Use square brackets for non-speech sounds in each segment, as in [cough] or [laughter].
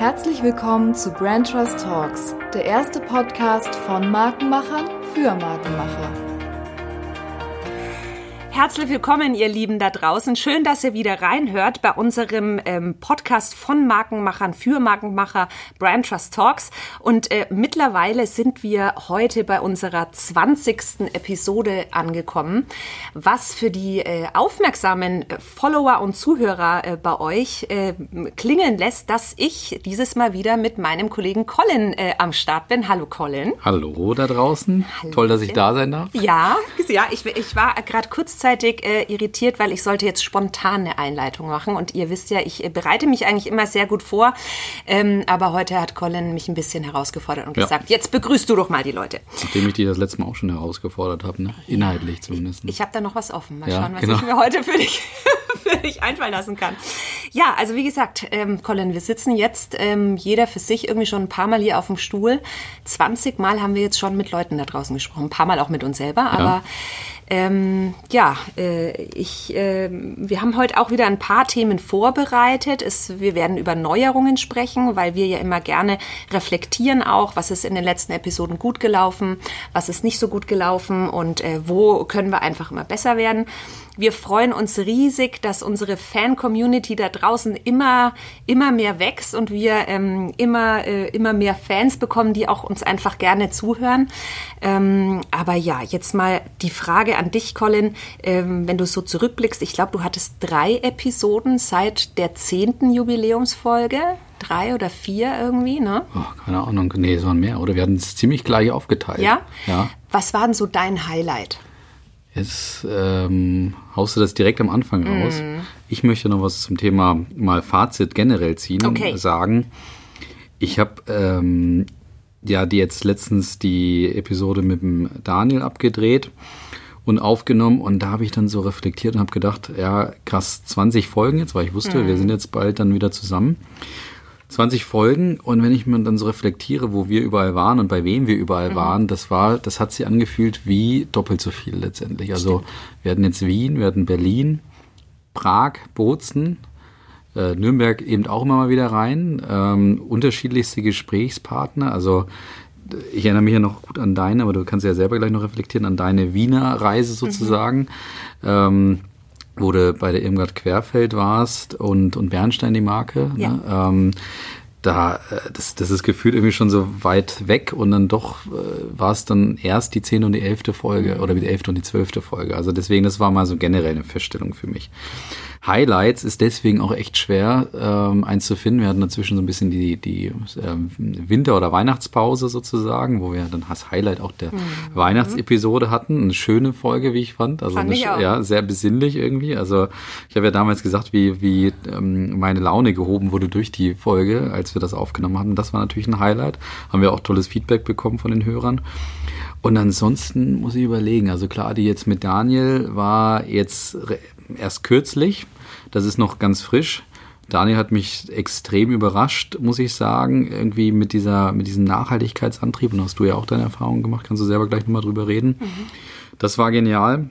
Herzlich willkommen zu Brand Trust Talks, der erste Podcast von Markenmachern für Markenmacher. Herzlich willkommen, ihr Lieben da draußen. Schön, dass ihr wieder reinhört bei unserem ähm, Podcast von Markenmachern für Markenmacher Brand Trust Talks. Und äh, mittlerweile sind wir heute bei unserer 20. Episode angekommen, was für die äh, aufmerksamen Follower und Zuhörer äh, bei euch äh, klingeln lässt, dass ich dieses Mal wieder mit meinem Kollegen Colin äh, am Start bin. Hallo Colin. Hallo da draußen. Hallo. Toll, dass ich da sein darf. Ja, ja ich, ich war gerade kurzzeitig gleichzeitig äh, irritiert, weil ich sollte jetzt spontan eine Einleitung machen. Und ihr wisst ja, ich äh, bereite mich eigentlich immer sehr gut vor. Ähm, aber heute hat Colin mich ein bisschen herausgefordert und ja. gesagt, jetzt begrüßt du doch mal die Leute. Nachdem ich dich das letzte Mal auch schon herausgefordert habe, ne? inhaltlich ja, zumindest. Ich, ich habe da noch was offen. Mal ja, schauen, was genau. ich mir heute für dich, [laughs] für dich einfallen lassen kann. Ja, also wie gesagt, ähm, Colin, wir sitzen jetzt ähm, jeder für sich irgendwie schon ein paar Mal hier auf dem Stuhl. 20 Mal haben wir jetzt schon mit Leuten da draußen gesprochen, ein paar Mal auch mit uns selber, aber ähm, ja, äh, ich, äh, wir haben heute auch wieder ein paar Themen vorbereitet. Es, wir werden über Neuerungen sprechen, weil wir ja immer gerne reflektieren auch, was ist in den letzten Episoden gut gelaufen, was ist nicht so gut gelaufen und äh, wo können wir einfach immer besser werden. Wir freuen uns riesig, dass unsere Fan-Community da draußen immer, immer mehr wächst und wir ähm, immer, äh, immer mehr Fans bekommen, die auch uns einfach gerne zuhören. Ähm, aber ja, jetzt mal die Frage an dich, Colin. Ähm, wenn du so zurückblickst, ich glaube, du hattest drei Episoden seit der zehnten Jubiläumsfolge drei oder vier irgendwie, ne? Oh, keine Ahnung. Nee, es waren mehr. Oder wir hatten es ziemlich gleich aufgeteilt. Ja? Ja. Was war denn so dein Highlight? Jetzt ähm, haust du das direkt am Anfang raus. Mm. Ich möchte noch was zum Thema mal Fazit generell ziehen okay. sagen. Ich habe ähm, ja die jetzt letztens die Episode mit dem Daniel abgedreht und aufgenommen und da habe ich dann so reflektiert und habe gedacht, ja krass, 20 Folgen jetzt, weil ich wusste, mm. wir sind jetzt bald dann wieder zusammen. 20 Folgen und wenn ich mir dann so reflektiere, wo wir überall waren und bei wem wir überall mhm. waren, das war, das hat sich angefühlt wie doppelt so viel letztendlich. Also Stimmt. wir hatten jetzt Wien, wir hatten Berlin, Prag, Bozen, äh, Nürnberg eben auch immer mal wieder rein, ähm, unterschiedlichste Gesprächspartner, also ich erinnere mich ja noch gut an deine, aber du kannst ja selber gleich noch reflektieren, an deine Wiener Reise sozusagen. Mhm. Ähm, wo du bei der Irmgard Querfeld warst und, und Bernstein die Marke. Ja. Ne? Ähm, da, äh, das, das ist gefühlt irgendwie schon so weit weg und dann doch äh, war es dann erst die zehnte und die elfte Folge mhm. oder die elfte und die zwölfte Folge. Also deswegen, das war mal so generell eine Feststellung für mich. Highlights ist deswegen auch echt schwer ähm, eins zu finden. Wir hatten dazwischen so ein bisschen die, die ähm, Winter- oder Weihnachtspause sozusagen, wo wir dann das Highlight auch der mhm. Weihnachtsepisode hatten. Eine schöne Folge, wie ich fand. Also fand eine, ja, sehr besinnlich irgendwie. Also ich habe ja damals gesagt, wie, wie ähm, meine Laune gehoben wurde durch die Folge, als wir das aufgenommen hatten. Das war natürlich ein Highlight. Haben wir auch tolles Feedback bekommen von den Hörern. Und ansonsten muss ich überlegen. Also klar, die jetzt mit Daniel war jetzt erst kürzlich. Das ist noch ganz frisch. Daniel hat mich extrem überrascht, muss ich sagen, irgendwie mit dieser, mit diesem Nachhaltigkeitsantrieb. Und hast du ja auch deine Erfahrungen gemacht, kannst du selber gleich nochmal drüber reden. Mhm. Das war genial.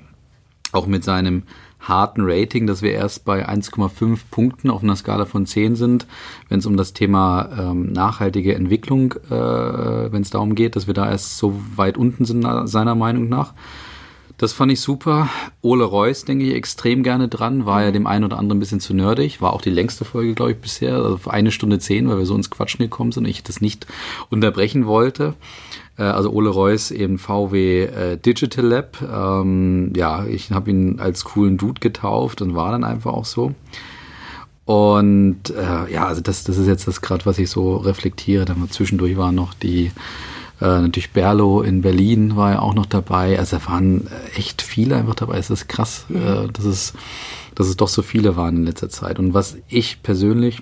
Auch mit seinem harten Rating, dass wir erst bei 1,5 Punkten auf einer Skala von 10 sind, wenn es um das Thema ähm, nachhaltige Entwicklung, äh, wenn es darum geht, dass wir da erst so weit unten sind, seiner Meinung nach. Das fand ich super. Ole Reus denke ich extrem gerne dran, war ja dem einen oder anderen ein bisschen zu nerdig, war auch die längste Folge, glaube ich, bisher, also eine Stunde zehn, weil wir so ins Quatschen gekommen sind und ich das nicht unterbrechen wollte. Äh, also Ole Reus eben VW äh, Digital Lab. Ähm, ja, ich habe ihn als coolen Dude getauft und war dann einfach auch so. Und äh, ja, also das, das ist jetzt das gerade, was ich so reflektiere. Dann zwischendurch waren noch die äh, natürlich Berlo in Berlin war ja auch noch dabei. Also da waren echt viele einfach dabei. Es ist krass, mhm. äh, dass, es, dass es doch so viele waren in letzter Zeit. Und was ich persönlich,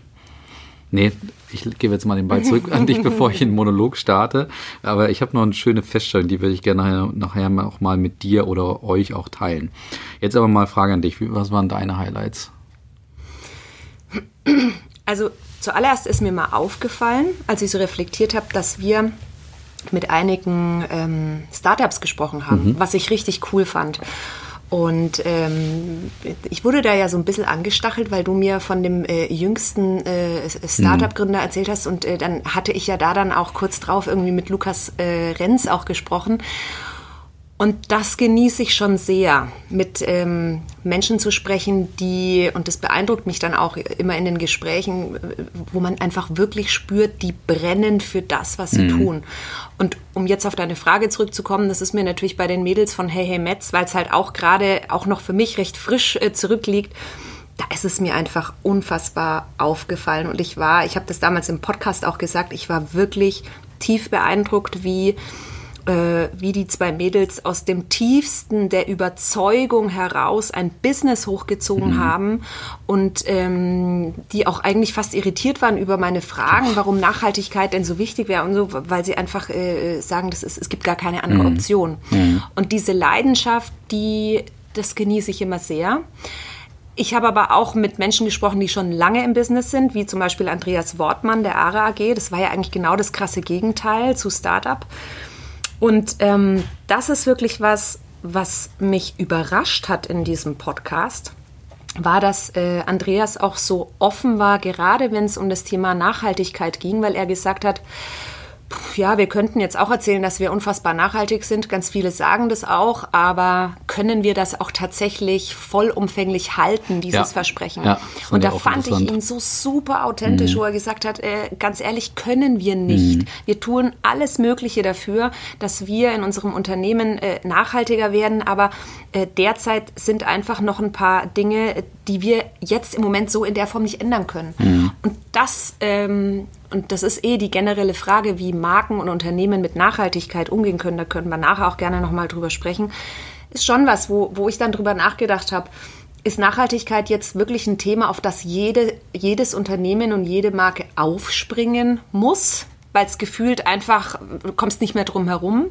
nee, ich gebe jetzt mal den Ball zurück an dich, [laughs] bevor ich den Monolog starte. Aber ich habe noch eine schöne Feststellung, die würde ich gerne nachher, nachher auch mal mit dir oder euch auch teilen. Jetzt aber mal Frage an dich. Was waren deine Highlights? Also zuallererst ist mir mal aufgefallen, als ich so reflektiert habe, dass wir mit einigen ähm, Startups gesprochen haben, mhm. was ich richtig cool fand. Und ähm, ich wurde da ja so ein bisschen angestachelt, weil du mir von dem äh, jüngsten äh, Startup-Gründer erzählt hast. Und äh, dann hatte ich ja da dann auch kurz drauf irgendwie mit Lukas äh, Renz auch gesprochen. Und das genieße ich schon sehr, mit ähm, Menschen zu sprechen, die, und das beeindruckt mich dann auch immer in den Gesprächen, wo man einfach wirklich spürt, die brennen für das, was sie mhm. tun. Und um jetzt auf deine Frage zurückzukommen, das ist mir natürlich bei den Mädels von Hey Hey Metz, weil es halt auch gerade auch noch für mich recht frisch äh, zurückliegt, da ist es mir einfach unfassbar aufgefallen. Und ich war, ich habe das damals im Podcast auch gesagt, ich war wirklich tief beeindruckt, wie äh, wie die zwei Mädels aus dem tiefsten der Überzeugung heraus ein Business hochgezogen mhm. haben und ähm, die auch eigentlich fast irritiert waren über meine Fragen, warum Nachhaltigkeit denn so wichtig wäre und so, weil sie einfach äh, sagen, das ist, es gibt gar keine andere mhm. Option. Mhm. Und diese Leidenschaft, die, das genieße ich immer sehr. Ich habe aber auch mit Menschen gesprochen, die schon lange im Business sind, wie zum Beispiel Andreas Wortmann der ARA AG. Das war ja eigentlich genau das krasse Gegenteil zu Startup. Und ähm, das ist wirklich was, was mich überrascht hat in diesem Podcast, war, dass äh, Andreas auch so offen war, gerade wenn es um das Thema Nachhaltigkeit ging, weil er gesagt hat, ja, wir könnten jetzt auch erzählen, dass wir unfassbar nachhaltig sind. Ganz viele sagen das auch, aber können wir das auch tatsächlich vollumfänglich halten, dieses ja. Versprechen? Ja, und da fand ich ihn so super authentisch, mhm. wo er gesagt hat, äh, ganz ehrlich, können wir nicht. Mhm. Wir tun alles Mögliche dafür, dass wir in unserem Unternehmen äh, nachhaltiger werden, aber äh, derzeit sind einfach noch ein paar Dinge, die wir jetzt im Moment so in der Form nicht ändern können. Mhm. Und das ähm, und das ist eh die generelle Frage, wie Marken und Unternehmen mit Nachhaltigkeit umgehen können. Da können wir nachher auch gerne nochmal drüber sprechen. Ist schon was, wo, wo ich dann drüber nachgedacht habe. Ist Nachhaltigkeit jetzt wirklich ein Thema, auf das jede, jedes Unternehmen und jede Marke aufspringen muss, weil es gefühlt einfach, du kommst nicht mehr drum herum?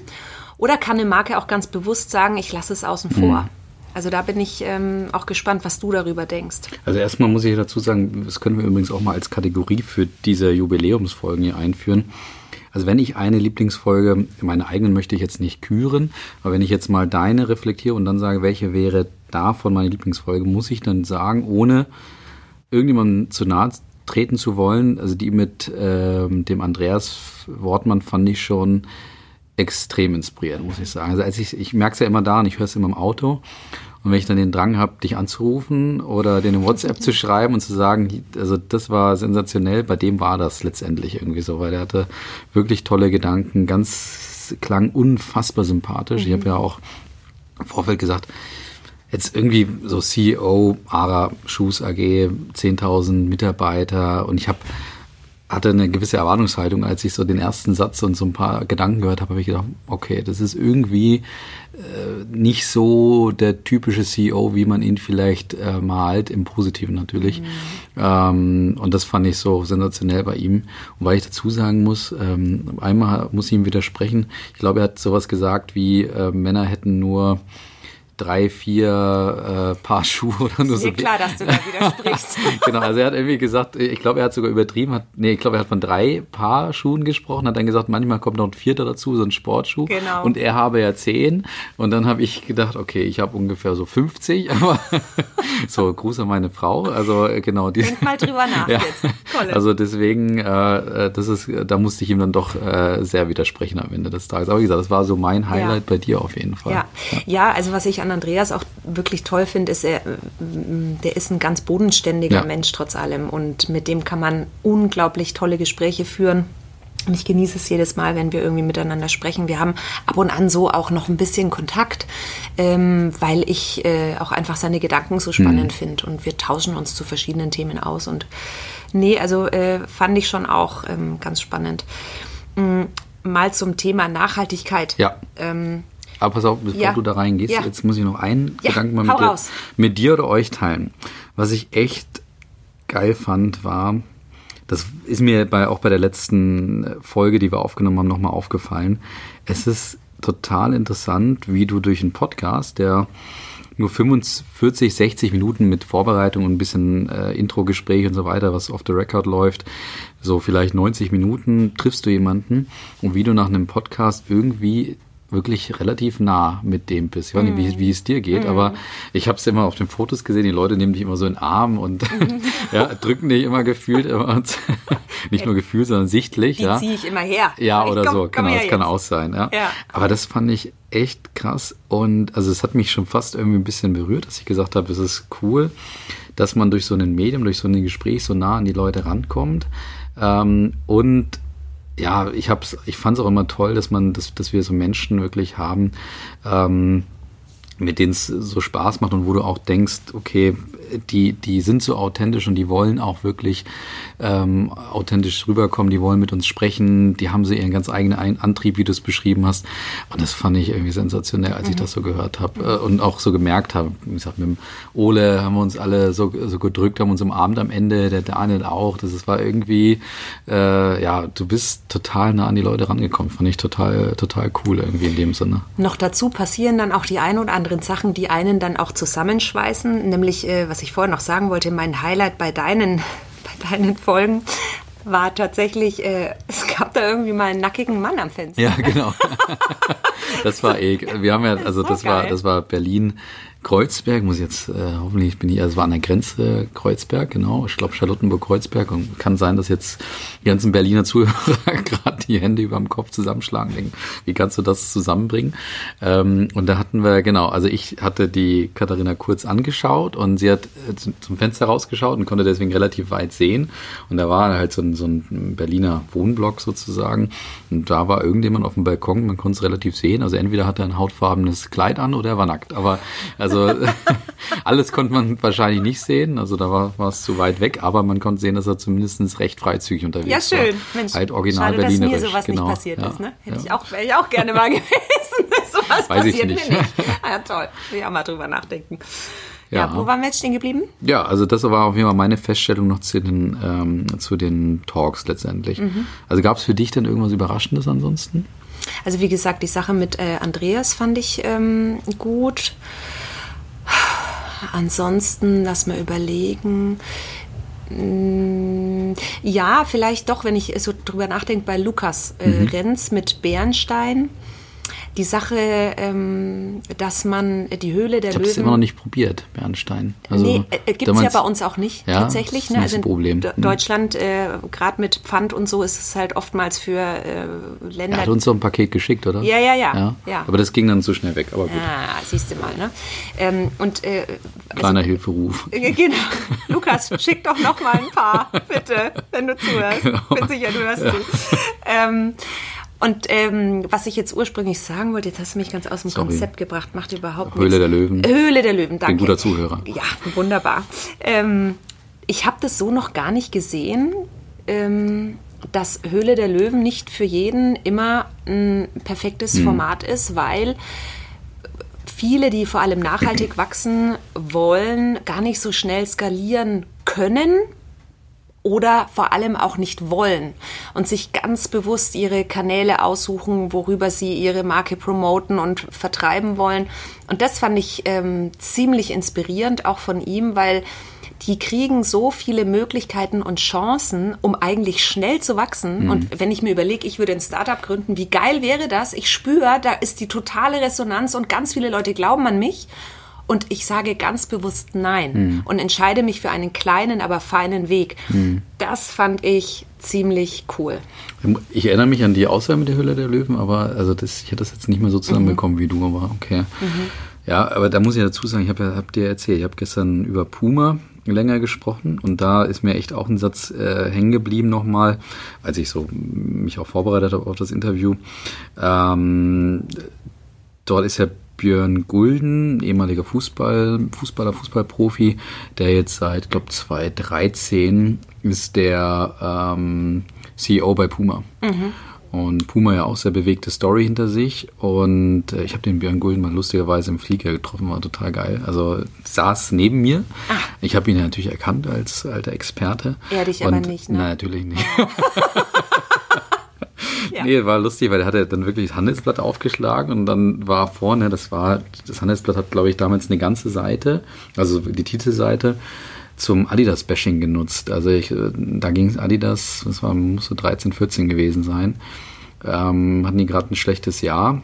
Oder kann eine Marke auch ganz bewusst sagen, ich lasse es außen vor? Mhm. Also da bin ich ähm, auch gespannt, was du darüber denkst. Also erstmal muss ich dazu sagen, das können wir übrigens auch mal als Kategorie für diese Jubiläumsfolgen hier einführen. Also wenn ich eine Lieblingsfolge, meine eigenen möchte ich jetzt nicht küren, aber wenn ich jetzt mal deine reflektiere und dann sage, welche wäre davon meine Lieblingsfolge, muss ich dann sagen, ohne irgendjemandem zu nahe treten zu wollen, also die mit ähm, dem Andreas Wortmann fand ich schon extrem inspirierend, muss ich sagen. Also als ich, ich merke es ja immer da und ich höre es immer im Auto. Und wenn ich dann den Drang habe, dich anzurufen oder den in WhatsApp zu schreiben und zu sagen, also das war sensationell, bei dem war das letztendlich irgendwie so, weil der hatte wirklich tolle Gedanken, ganz klang unfassbar sympathisch. Mhm. Ich habe ja auch im Vorfeld gesagt, jetzt irgendwie so CEO, ARA, Shoes AG, 10.000 Mitarbeiter und ich habe hatte eine gewisse Erwartungshaltung, als ich so den ersten Satz und so ein paar Gedanken gehört habe, habe ich gedacht, okay, das ist irgendwie äh, nicht so der typische CEO, wie man ihn vielleicht äh, malt, im Positiven natürlich. Mhm. Ähm, und das fand ich so sensationell bei ihm. Und weil ich dazu sagen muss, ähm, einmal muss ich ihm widersprechen, ich glaube, er hat sowas gesagt wie, äh, Männer hätten nur drei, vier äh, Paar [laughs] Schuhe oder nur so. Ist klar, dass du da [laughs] widersprichst. genau, also er hat irgendwie gesagt, ich glaube, er hat sogar übertrieben, hat, nee, ich glaube, er hat von drei Paar Schuhen gesprochen, hat dann gesagt, manchmal kommt noch ein vierter dazu, so ein Sportschuh. Genau. Und er habe ja zehn. Und dann habe ich gedacht, okay, ich habe ungefähr so 50, [laughs] aber so, Gruß an meine Frau. Also genau. Die, Denk mal drüber nach ja, jetzt. Colin. Also deswegen, äh, das ist, da musste ich ihm dann doch äh, sehr widersprechen am Ende des Tages. Aber wie gesagt, das war so mein Highlight ja. bei dir auf jeden Fall. Ja, ja. ja also was ich an Andreas auch wirklich toll finde, ist, er, der ist ein ganz bodenständiger ja. Mensch trotz allem und mit dem kann man unglaublich tolle Gespräche führen. Und ich genieße es jedes Mal, wenn wir irgendwie miteinander sprechen. Wir haben ab und an so auch noch ein bisschen Kontakt, ähm, weil ich äh, auch einfach seine Gedanken so spannend mhm. finde. Und wir tauschen uns zu verschiedenen Themen aus. Und nee, also äh, fand ich schon auch ähm, ganz spannend. Mhm, mal zum Thema Nachhaltigkeit. Ja. Ähm, aber pass auf, bevor ja. du da reingehst, ja. jetzt muss ich noch einen ja, Gedanken mal mit dir, mit dir, oder euch teilen. Was ich echt geil fand, war, das ist mir bei, auch bei der letzten Folge, die wir aufgenommen haben, nochmal aufgefallen. Es ist total interessant, wie du durch einen Podcast, der nur 45, 60 Minuten mit Vorbereitung und ein bisschen äh, Intro-Gespräch und so weiter, was off the record läuft, so vielleicht 90 Minuten triffst du jemanden und wie du nach einem Podcast irgendwie wirklich relativ nah mit dem bist. Ich weiß nicht, wie, mhm. wie es dir geht, mm. aber ich habe es immer auf den Fotos gesehen, die Leute nehmen dich immer so in den Arm und [laughs] ja, drücken dich immer gefühlt. Immer [laughs] nicht nur gefühlt, sondern sichtlich. Die ja. ziehe ich immer her. Ja, oder komm, so, genau, das kann auch sein. Ja. ja. Aber das fand ich echt krass und also es hat mich schon fast irgendwie ein bisschen berührt, dass ich gesagt habe, es ist cool, dass man durch so ein Medium, durch so ein Gespräch so nah an die Leute rankommt. Ähm, und ja, ich hab's, ich fand es auch immer toll, dass man, dass, dass wir so Menschen wirklich haben, ähm, mit denen es so Spaß macht und wo du auch denkst, okay, die, die sind so authentisch und die wollen auch wirklich ähm, authentisch rüberkommen, die wollen mit uns sprechen, die haben so ihren ganz eigenen Antrieb, wie du es beschrieben hast. Und das fand ich irgendwie sensationell, als mhm. ich das so gehört habe äh, und auch so gemerkt habe. Wie gesagt, mit dem Ole haben wir uns alle so, so gedrückt, haben uns am Abend am Ende, der Daniel auch. Das war irgendwie, äh, ja, du bist total nah an die Leute rangekommen. Fand ich total, total cool irgendwie in dem Sinne. Noch dazu passieren dann auch die ein oder anderen Sachen, die einen dann auch zusammenschweißen, nämlich, äh, was ich vorher noch sagen wollte, mein Highlight bei deinen [laughs] bei deinen Folgen war tatsächlich, äh, es gab da irgendwie mal einen nackigen Mann am Fenster. Ja, genau. [laughs] das war eh, wir haben ja, also das war, das war Berlin Kreuzberg, muss ich jetzt, äh, hoffentlich bin ich, also es war an der Grenze Kreuzberg, genau. Ich glaube Charlottenburg-Kreuzberg und kann sein, dass jetzt die ganzen Berliner Zuhörer [laughs] gerade die Hände über dem Kopf zusammenschlagen, denken, wie kannst du das zusammenbringen? Ähm, und da hatten wir, genau, also ich hatte die Katharina kurz angeschaut und sie hat äh, zum Fenster rausgeschaut und konnte deswegen relativ weit sehen. Und da war halt so ein, so ein Berliner Wohnblock sozusagen. Und da war irgendjemand auf dem Balkon, man konnte es relativ sehen. Also entweder hat er ein hautfarbenes Kleid an oder er war nackt. Aber also also [laughs] alles konnte man wahrscheinlich nicht sehen. Also da war, war es zu weit weg, aber man konnte sehen, dass er zumindest recht freizügig unterwegs war. Ja, schön. War. Mensch, halt original schade, Berlinerisch. dass mir sowas genau. nicht passiert ja. ist. Ne? Hätte ja. ich auch, wäre ich auch gerne mal [laughs] gewesen. sowas Weiß passiert nicht. mir nicht. Ah, ja, toll. Will ich auch mal drüber nachdenken. Ja. ja. wo waren wir jetzt stehen geblieben? Ja, also das war auf jeden Fall meine Feststellung noch zu den, ähm, zu den Talks letztendlich. Mhm. Also gab es für dich denn irgendwas Überraschendes ansonsten? Also wie gesagt, die Sache mit äh, Andreas fand ich ähm, gut. Ansonsten, lass mal überlegen. Mm, ja, vielleicht doch, wenn ich so drüber nachdenke, bei Lukas äh, mhm. Renz mit Bernstein die Sache, ähm, dass man die Höhle der ich Löwen. Ich habe es immer noch nicht probiert, Bernstein. Also, nee, äh, gibt es ja bei uns auch nicht ja, tatsächlich. Ne? Also in Problem. D Deutschland, äh, gerade mit Pfand und so, ist es halt oftmals für äh, Länder. Er hat uns so ein Paket geschickt, oder? Ja, ja, ja. ja. ja. Aber das ging dann zu schnell weg. Aber gut. Ah, siehst du mal. Ne? Ähm, und, äh, Kleiner also, Hilferuf. Äh, genau. [laughs] Lukas, schick doch noch mal ein paar, bitte, wenn du zuhörst. Genau. Bin sicher, du hörst ja. zu. Ähm, und ähm, was ich jetzt ursprünglich sagen wollte, jetzt hast du mich ganz aus dem Sorry. Konzept gebracht, macht überhaupt nichts. Höhle der Löwen. Höhle der Löwen, danke. Bin guter Zuhörer. Ja, wunderbar. Ähm, ich habe das so noch gar nicht gesehen, ähm, dass Höhle der Löwen nicht für jeden immer ein perfektes hm. Format ist, weil viele, die vor allem nachhaltig [clears throat] wachsen wollen, gar nicht so schnell skalieren können oder vor allem auch nicht wollen und sich ganz bewusst ihre Kanäle aussuchen, worüber sie ihre Marke promoten und vertreiben wollen. Und das fand ich ähm, ziemlich inspirierend auch von ihm, weil die kriegen so viele Möglichkeiten und Chancen, um eigentlich schnell zu wachsen. Mhm. Und wenn ich mir überlege, ich würde ein Startup gründen, wie geil wäre das? Ich spüre, da ist die totale Resonanz und ganz viele Leute glauben an mich. Und ich sage ganz bewusst Nein mhm. und entscheide mich für einen kleinen, aber feinen Weg. Mhm. Das fand ich ziemlich cool. Ich erinnere mich an die Aussage mit der Hülle der Löwen, aber also das, ich hätte das jetzt nicht mehr so zusammenbekommen mhm. wie du, aber okay. Mhm. Ja, aber da muss ich dazu sagen, ich habe ja, hab dir erzählt, ich habe gestern über Puma länger gesprochen und da ist mir echt auch ein Satz äh, hängen geblieben nochmal, als ich so mich auch vorbereitet habe auf das Interview. Ähm, dort ist ja Björn Gulden, ehemaliger Fußball, Fußballer, Fußballprofi, der jetzt seit, glaube 2013 ist der ähm, CEO bei Puma. Mhm. Und Puma ja auch sehr bewegte Story hinter sich. Und äh, ich habe den Björn Gulden mal lustigerweise im Flieger getroffen, war total geil. Also saß neben mir. Ah. Ich habe ihn ja natürlich erkannt als alter Experte. Er dich und, aber nicht, ne? Nein, natürlich nicht. [laughs] Ja. Nee, war lustig, weil er hatte dann wirklich das Handelsblatt aufgeschlagen und dann war vorne, das war, das Handelsblatt hat, glaube ich, damals eine ganze Seite, also die Titelseite, zum Adidas-Bashing genutzt. Also ich, äh, da ging es Adidas, das war, musste 13, 14 gewesen sein. Ähm, hatten die gerade ein schlechtes Jahr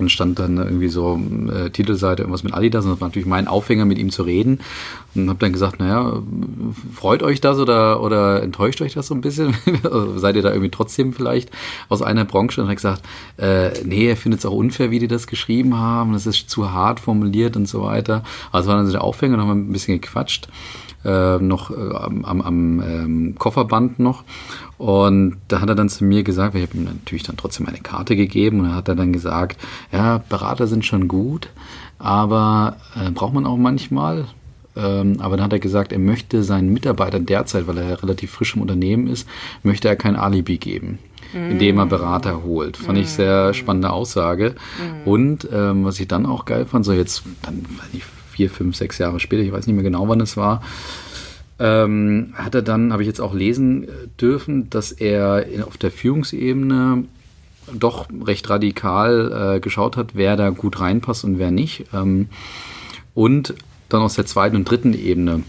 und stand dann irgendwie so äh, Titelseite irgendwas mit Adidas und das war natürlich mein Aufhänger, mit ihm zu reden und habe dann gesagt, naja, freut euch das oder, oder enttäuscht euch das so ein bisschen? [laughs] Also seid ihr da irgendwie trotzdem vielleicht aus einer Branche? Und hat gesagt, äh, nee, er findet es auch unfair, wie die das geschrieben haben, das ist zu hart formuliert und so weiter. Also war dann so der Aufhänger, noch mal ein bisschen gequatscht äh, noch äh, am, am ähm, Kofferband noch. Und da hat er dann zu mir gesagt, ich habe ihm natürlich dann trotzdem eine Karte gegeben und er hat dann gesagt, ja, Berater sind schon gut, aber äh, braucht man auch manchmal. Ähm, aber dann hat er gesagt, er möchte seinen Mitarbeitern derzeit, weil er ja relativ frisch im Unternehmen ist, möchte er kein Alibi geben indem er Berater holt. Fand ich sehr spannende Aussage. Und ähm, was ich dann auch geil fand, so jetzt dann weiß ich, vier, fünf, sechs Jahre später, ich weiß nicht mehr genau, wann es war, ähm, hat er dann, habe ich jetzt auch lesen dürfen, dass er auf der Führungsebene doch recht radikal äh, geschaut hat, wer da gut reinpasst und wer nicht. Ähm, und dann aus der zweiten und dritten Ebene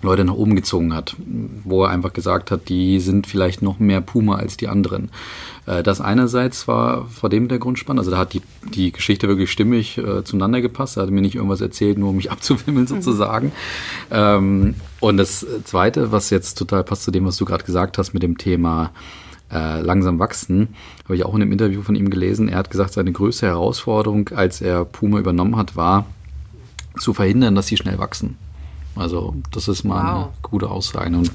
Leute nach oben gezogen hat, wo er einfach gesagt hat, die sind vielleicht noch mehr Puma als die anderen. Äh, das einerseits war vor dem Hintergrund spannend, also da hat die, die Geschichte wirklich stimmig äh, zueinander gepasst, er hat mir nicht irgendwas erzählt, nur um mich [laughs] abzuwimmeln mhm. sozusagen. Mhm. Ähm, und das Zweite, was jetzt total passt zu dem, was du gerade gesagt hast mit dem Thema äh, langsam wachsen, habe ich auch in einem Interview von ihm gelesen, er hat gesagt, seine größte Herausforderung, als er Puma übernommen hat, war zu verhindern, dass sie schnell wachsen. Also das ist mal wow. eine gute Aussage. Und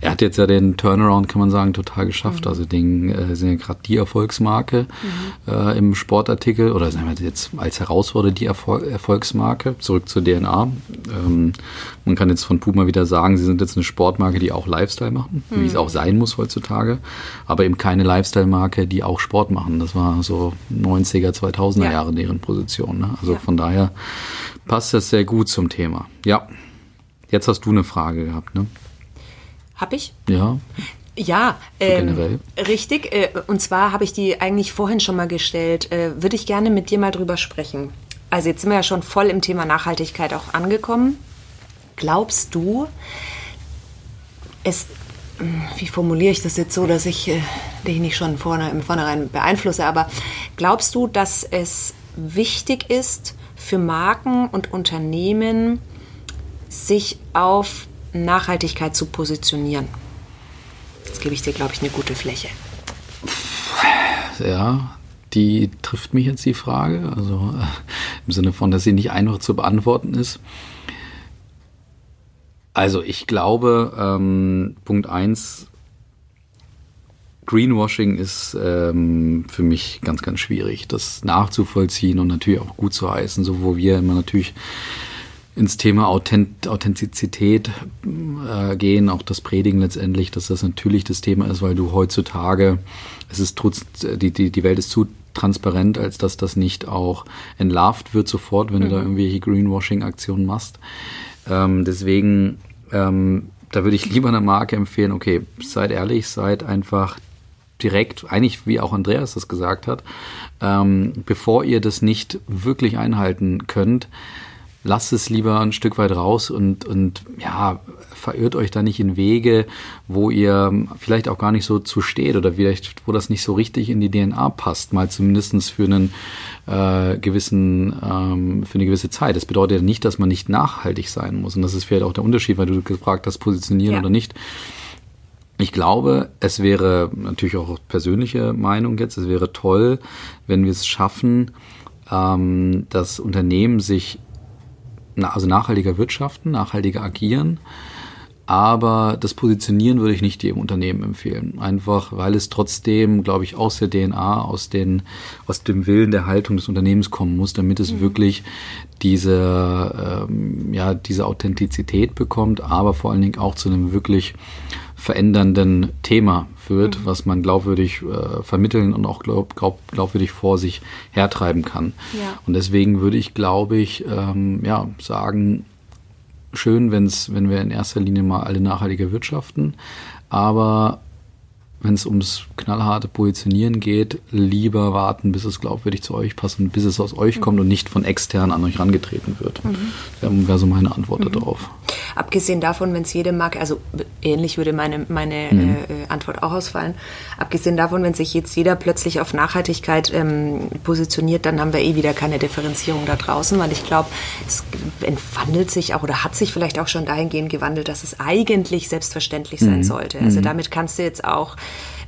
er hat jetzt ja den Turnaround, kann man sagen, total geschafft. Mhm. Also den äh, sind ja gerade die Erfolgsmarke mhm. äh, im Sportartikel oder sagen wir jetzt als Herausforderer die Erfol Erfolgsmarke. Zurück zur DNA. Ähm, man kann jetzt von Puma wieder sagen, sie sind jetzt eine Sportmarke, die auch Lifestyle machen, mhm. wie es auch sein muss heutzutage. Aber eben keine Lifestyle-Marke, die auch Sport machen. Das war so 90er, 2000er ja. Jahre deren Position. Ne? Also ja. von daher passt das sehr gut zum Thema. Ja. Jetzt hast du eine Frage gehabt, ne? Hab ich? Ja. Ja, so ähm, richtig. Äh, und zwar habe ich die eigentlich vorhin schon mal gestellt. Äh, Würde ich gerne mit dir mal drüber sprechen. Also jetzt sind wir ja schon voll im Thema Nachhaltigkeit auch angekommen. Glaubst du, es, hm, wie formuliere ich das jetzt so, dass ich äh, dich nicht schon vorne, im Vornherein beeinflusse, aber glaubst du, dass es wichtig ist für Marken und Unternehmen, sich auf Nachhaltigkeit zu positionieren? Jetzt gebe ich dir, glaube ich, eine gute Fläche. Ja, die trifft mich jetzt die Frage. Also äh, im Sinne von, dass sie nicht einfach zu beantworten ist. Also ich glaube, ähm, Punkt 1, Greenwashing ist ähm, für mich ganz, ganz schwierig, das nachzuvollziehen und natürlich auch gut zu heißen, so wo wir immer natürlich ins Thema Authent Authentizität äh, gehen, auch das Predigen letztendlich, dass das natürlich das Thema ist, weil du heutzutage, es ist die, die, die Welt ist zu transparent, als dass das nicht auch entlarvt wird sofort, wenn mhm. du da mhm. irgendwelche Greenwashing-Aktionen machst. Ähm, deswegen, ähm, da würde ich [laughs] lieber einer Marke empfehlen, okay, seid ehrlich, seid einfach direkt, eigentlich wie auch Andreas das gesagt hat, ähm, bevor ihr das nicht wirklich einhalten könnt, lasst es lieber ein Stück weit raus und, und ja, verirrt euch da nicht in Wege, wo ihr vielleicht auch gar nicht so zu steht oder vielleicht, wo das nicht so richtig in die DNA passt, mal zumindest für einen äh, gewissen, ähm, für eine gewisse Zeit. Das bedeutet ja nicht, dass man nicht nachhaltig sein muss. Und das ist vielleicht auch der Unterschied, weil du gefragt hast, positionieren ja. oder nicht. Ich glaube, es wäre natürlich auch persönliche Meinung jetzt, es wäre toll, wenn wir es schaffen, ähm, dass Unternehmen sich also nachhaltiger wirtschaften, nachhaltiger agieren. Aber das Positionieren würde ich nicht jedem Unternehmen empfehlen. Einfach, weil es trotzdem, glaube ich, aus der DNA, aus, den, aus dem Willen der Haltung des Unternehmens kommen muss, damit es mhm. wirklich diese, ähm, ja, diese Authentizität bekommt, aber vor allen Dingen auch zu einem wirklich verändernden Thema wird, mhm. was man glaubwürdig äh, vermitteln und auch glaub, glaub, glaubwürdig vor sich hertreiben kann. Ja. Und deswegen würde ich, glaube ich, ähm, ja, sagen, schön, wenn's, wenn wir in erster Linie mal alle nachhaltiger wirtschaften, aber wenn es ums knallharte Positionieren geht, lieber warten, bis es glaubwürdig zu euch passt und bis es aus euch mhm. kommt und nicht von extern an euch rangetreten wird. Mhm. Das wäre so meine Antwort mhm. darauf. Abgesehen davon, wenn es jede Marke, also ähnlich würde meine, meine mhm. äh, Antwort auch ausfallen, abgesehen davon, wenn sich jetzt jeder plötzlich auf Nachhaltigkeit ähm, positioniert, dann haben wir eh wieder keine Differenzierung da draußen, weil ich glaube, es entwandelt sich auch oder hat sich vielleicht auch schon dahingehend gewandelt, dass es eigentlich selbstverständlich sein mhm. sollte. Also mhm. damit kannst du jetzt auch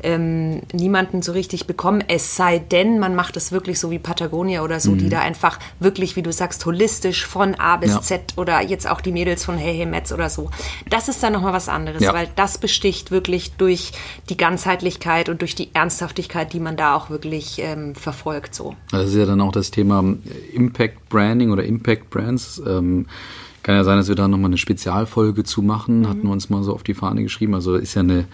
ähm, niemanden so richtig bekommen, es sei denn, man macht es wirklich so wie Patagonia oder so, mhm. die da einfach wirklich, wie du sagst, holistisch von A bis ja. Z oder jetzt auch die Mädels von Hey Hey Metz oder so. Das ist dann nochmal was anderes, ja. weil das besticht wirklich durch die Ganzheitlichkeit und durch die Ernsthaftigkeit, die man da auch wirklich ähm, verfolgt. So. Das ist ja dann auch das Thema Impact Branding oder Impact Brands. Ähm, kann ja sein, dass wir da nochmal eine Spezialfolge zu machen, mhm. hatten wir uns mal so auf die Fahne geschrieben. Also ist ja eine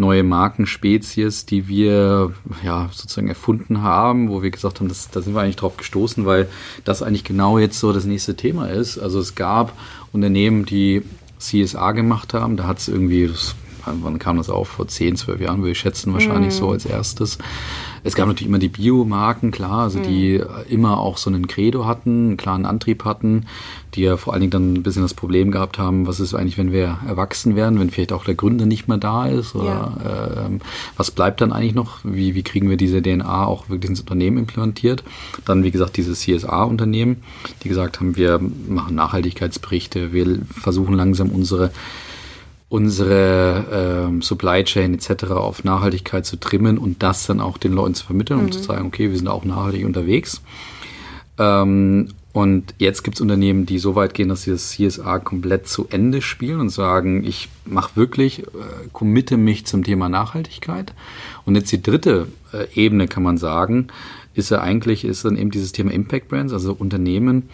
neue Markenspezies, die wir ja sozusagen erfunden haben, wo wir gesagt haben, das, da sind wir eigentlich drauf gestoßen, weil das eigentlich genau jetzt so das nächste Thema ist. Also es gab Unternehmen, die CSA gemacht haben, da hat es irgendwie, das, wann kam das auf? Vor 10, 12 Jahren würde ich schätzen, wahrscheinlich mhm. so als erstes. Es gab natürlich immer die Biomarken, klar, also mhm. die immer auch so einen Credo hatten, einen klaren Antrieb hatten, die ja vor allen Dingen dann ein bisschen das Problem gehabt haben, was ist eigentlich, wenn wir erwachsen werden, wenn vielleicht auch der Gründer nicht mehr da ist oder ja. äh, was bleibt dann eigentlich noch? Wie, wie kriegen wir diese DNA auch wirklich ins Unternehmen implementiert? Dann, wie gesagt, diese CSA-Unternehmen, die gesagt haben, wir machen Nachhaltigkeitsberichte, wir versuchen langsam unsere unsere ähm, Supply Chain etc. auf Nachhaltigkeit zu trimmen und das dann auch den Leuten zu vermitteln mhm. und zu sagen, okay, wir sind auch nachhaltig unterwegs. Ähm, und jetzt gibt es Unternehmen, die so weit gehen, dass sie das CSA komplett zu Ende spielen und sagen, ich mache wirklich, äh, committe mich zum Thema Nachhaltigkeit. Und jetzt die dritte äh, Ebene, kann man sagen, ist ja eigentlich, ist dann eben dieses Thema Impact Brands, also Unternehmen,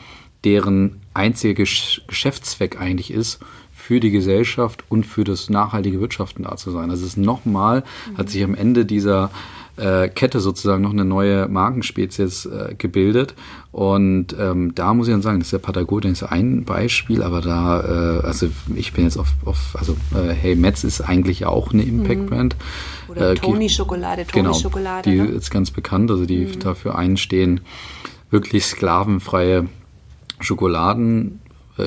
deren einziger Gesch Geschäftszweck eigentlich ist, für die Gesellschaft und für das nachhaltige Wirtschaften da zu sein. Also es ist nochmal, mhm. hat sich am Ende dieser äh, Kette sozusagen noch eine neue Markenspezies äh, gebildet. Und ähm, da muss ich dann sagen, das ist ja Patagonia ist ein Beispiel, aber da, äh, also ich bin jetzt auf, auf also äh, Hey Metz ist eigentlich auch eine Impact-Brand. Mhm. Oder äh, Tony Schokolade, Tony genau, Schokolade. Die ne? ist ganz bekannt, also die mhm. dafür einstehen, wirklich sklavenfreie Schokoladen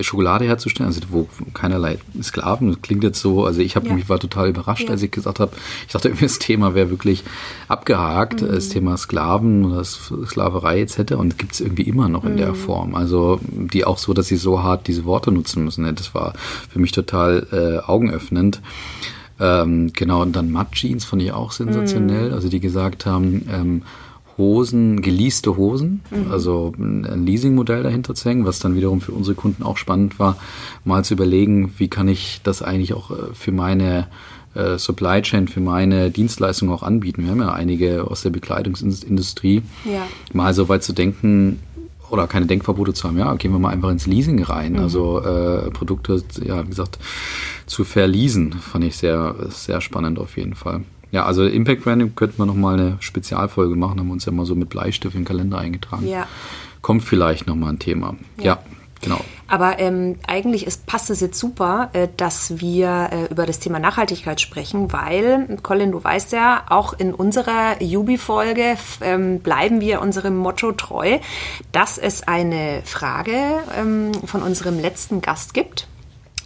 Schokolade herzustellen, also wo keinerlei Sklaven, das klingt jetzt so, also ich habe ja. mich war total überrascht, ja. als ich gesagt habe, ich dachte irgendwie das Thema wäre wirklich abgehakt, mhm. das Thema Sklaven oder Sklaverei etc. und gibt es irgendwie immer noch in mhm. der Form, also die auch so, dass sie so hart diese Worte nutzen müssen, ne? das war für mich total äh, augenöffnend. Ähm, genau, und dann Mud Jeans fand ich auch sensationell, mhm. also die gesagt haben, ähm, Hosen, geleaste Hosen, mhm. also ein Leasingmodell dahinter zu hängen, was dann wiederum für unsere Kunden auch spannend war, mal zu überlegen, wie kann ich das eigentlich auch äh, für meine äh, Supply Chain, für meine Dienstleistungen auch anbieten. Wir haben ja einige aus der Bekleidungsindustrie, ja. mal so weit zu denken, oder keine Denkverbote zu haben, ja, gehen wir mal einfach ins Leasing rein. Mhm. Also äh, Produkte, ja, wie gesagt, zu verleasen, fand ich sehr, sehr spannend auf jeden Fall. Ja, also Impact Branding könnten wir nochmal eine Spezialfolge machen, haben wir uns ja mal so mit Bleistift in den Kalender eingetragen. Ja. Kommt vielleicht nochmal ein Thema. Ja. ja. Genau. Aber ähm, eigentlich ist, passt es jetzt super, äh, dass wir äh, über das Thema Nachhaltigkeit sprechen, weil, Colin, du weißt ja, auch in unserer Jubi-Folge ähm, bleiben wir unserem Motto treu, dass es eine Frage ähm, von unserem letzten Gast gibt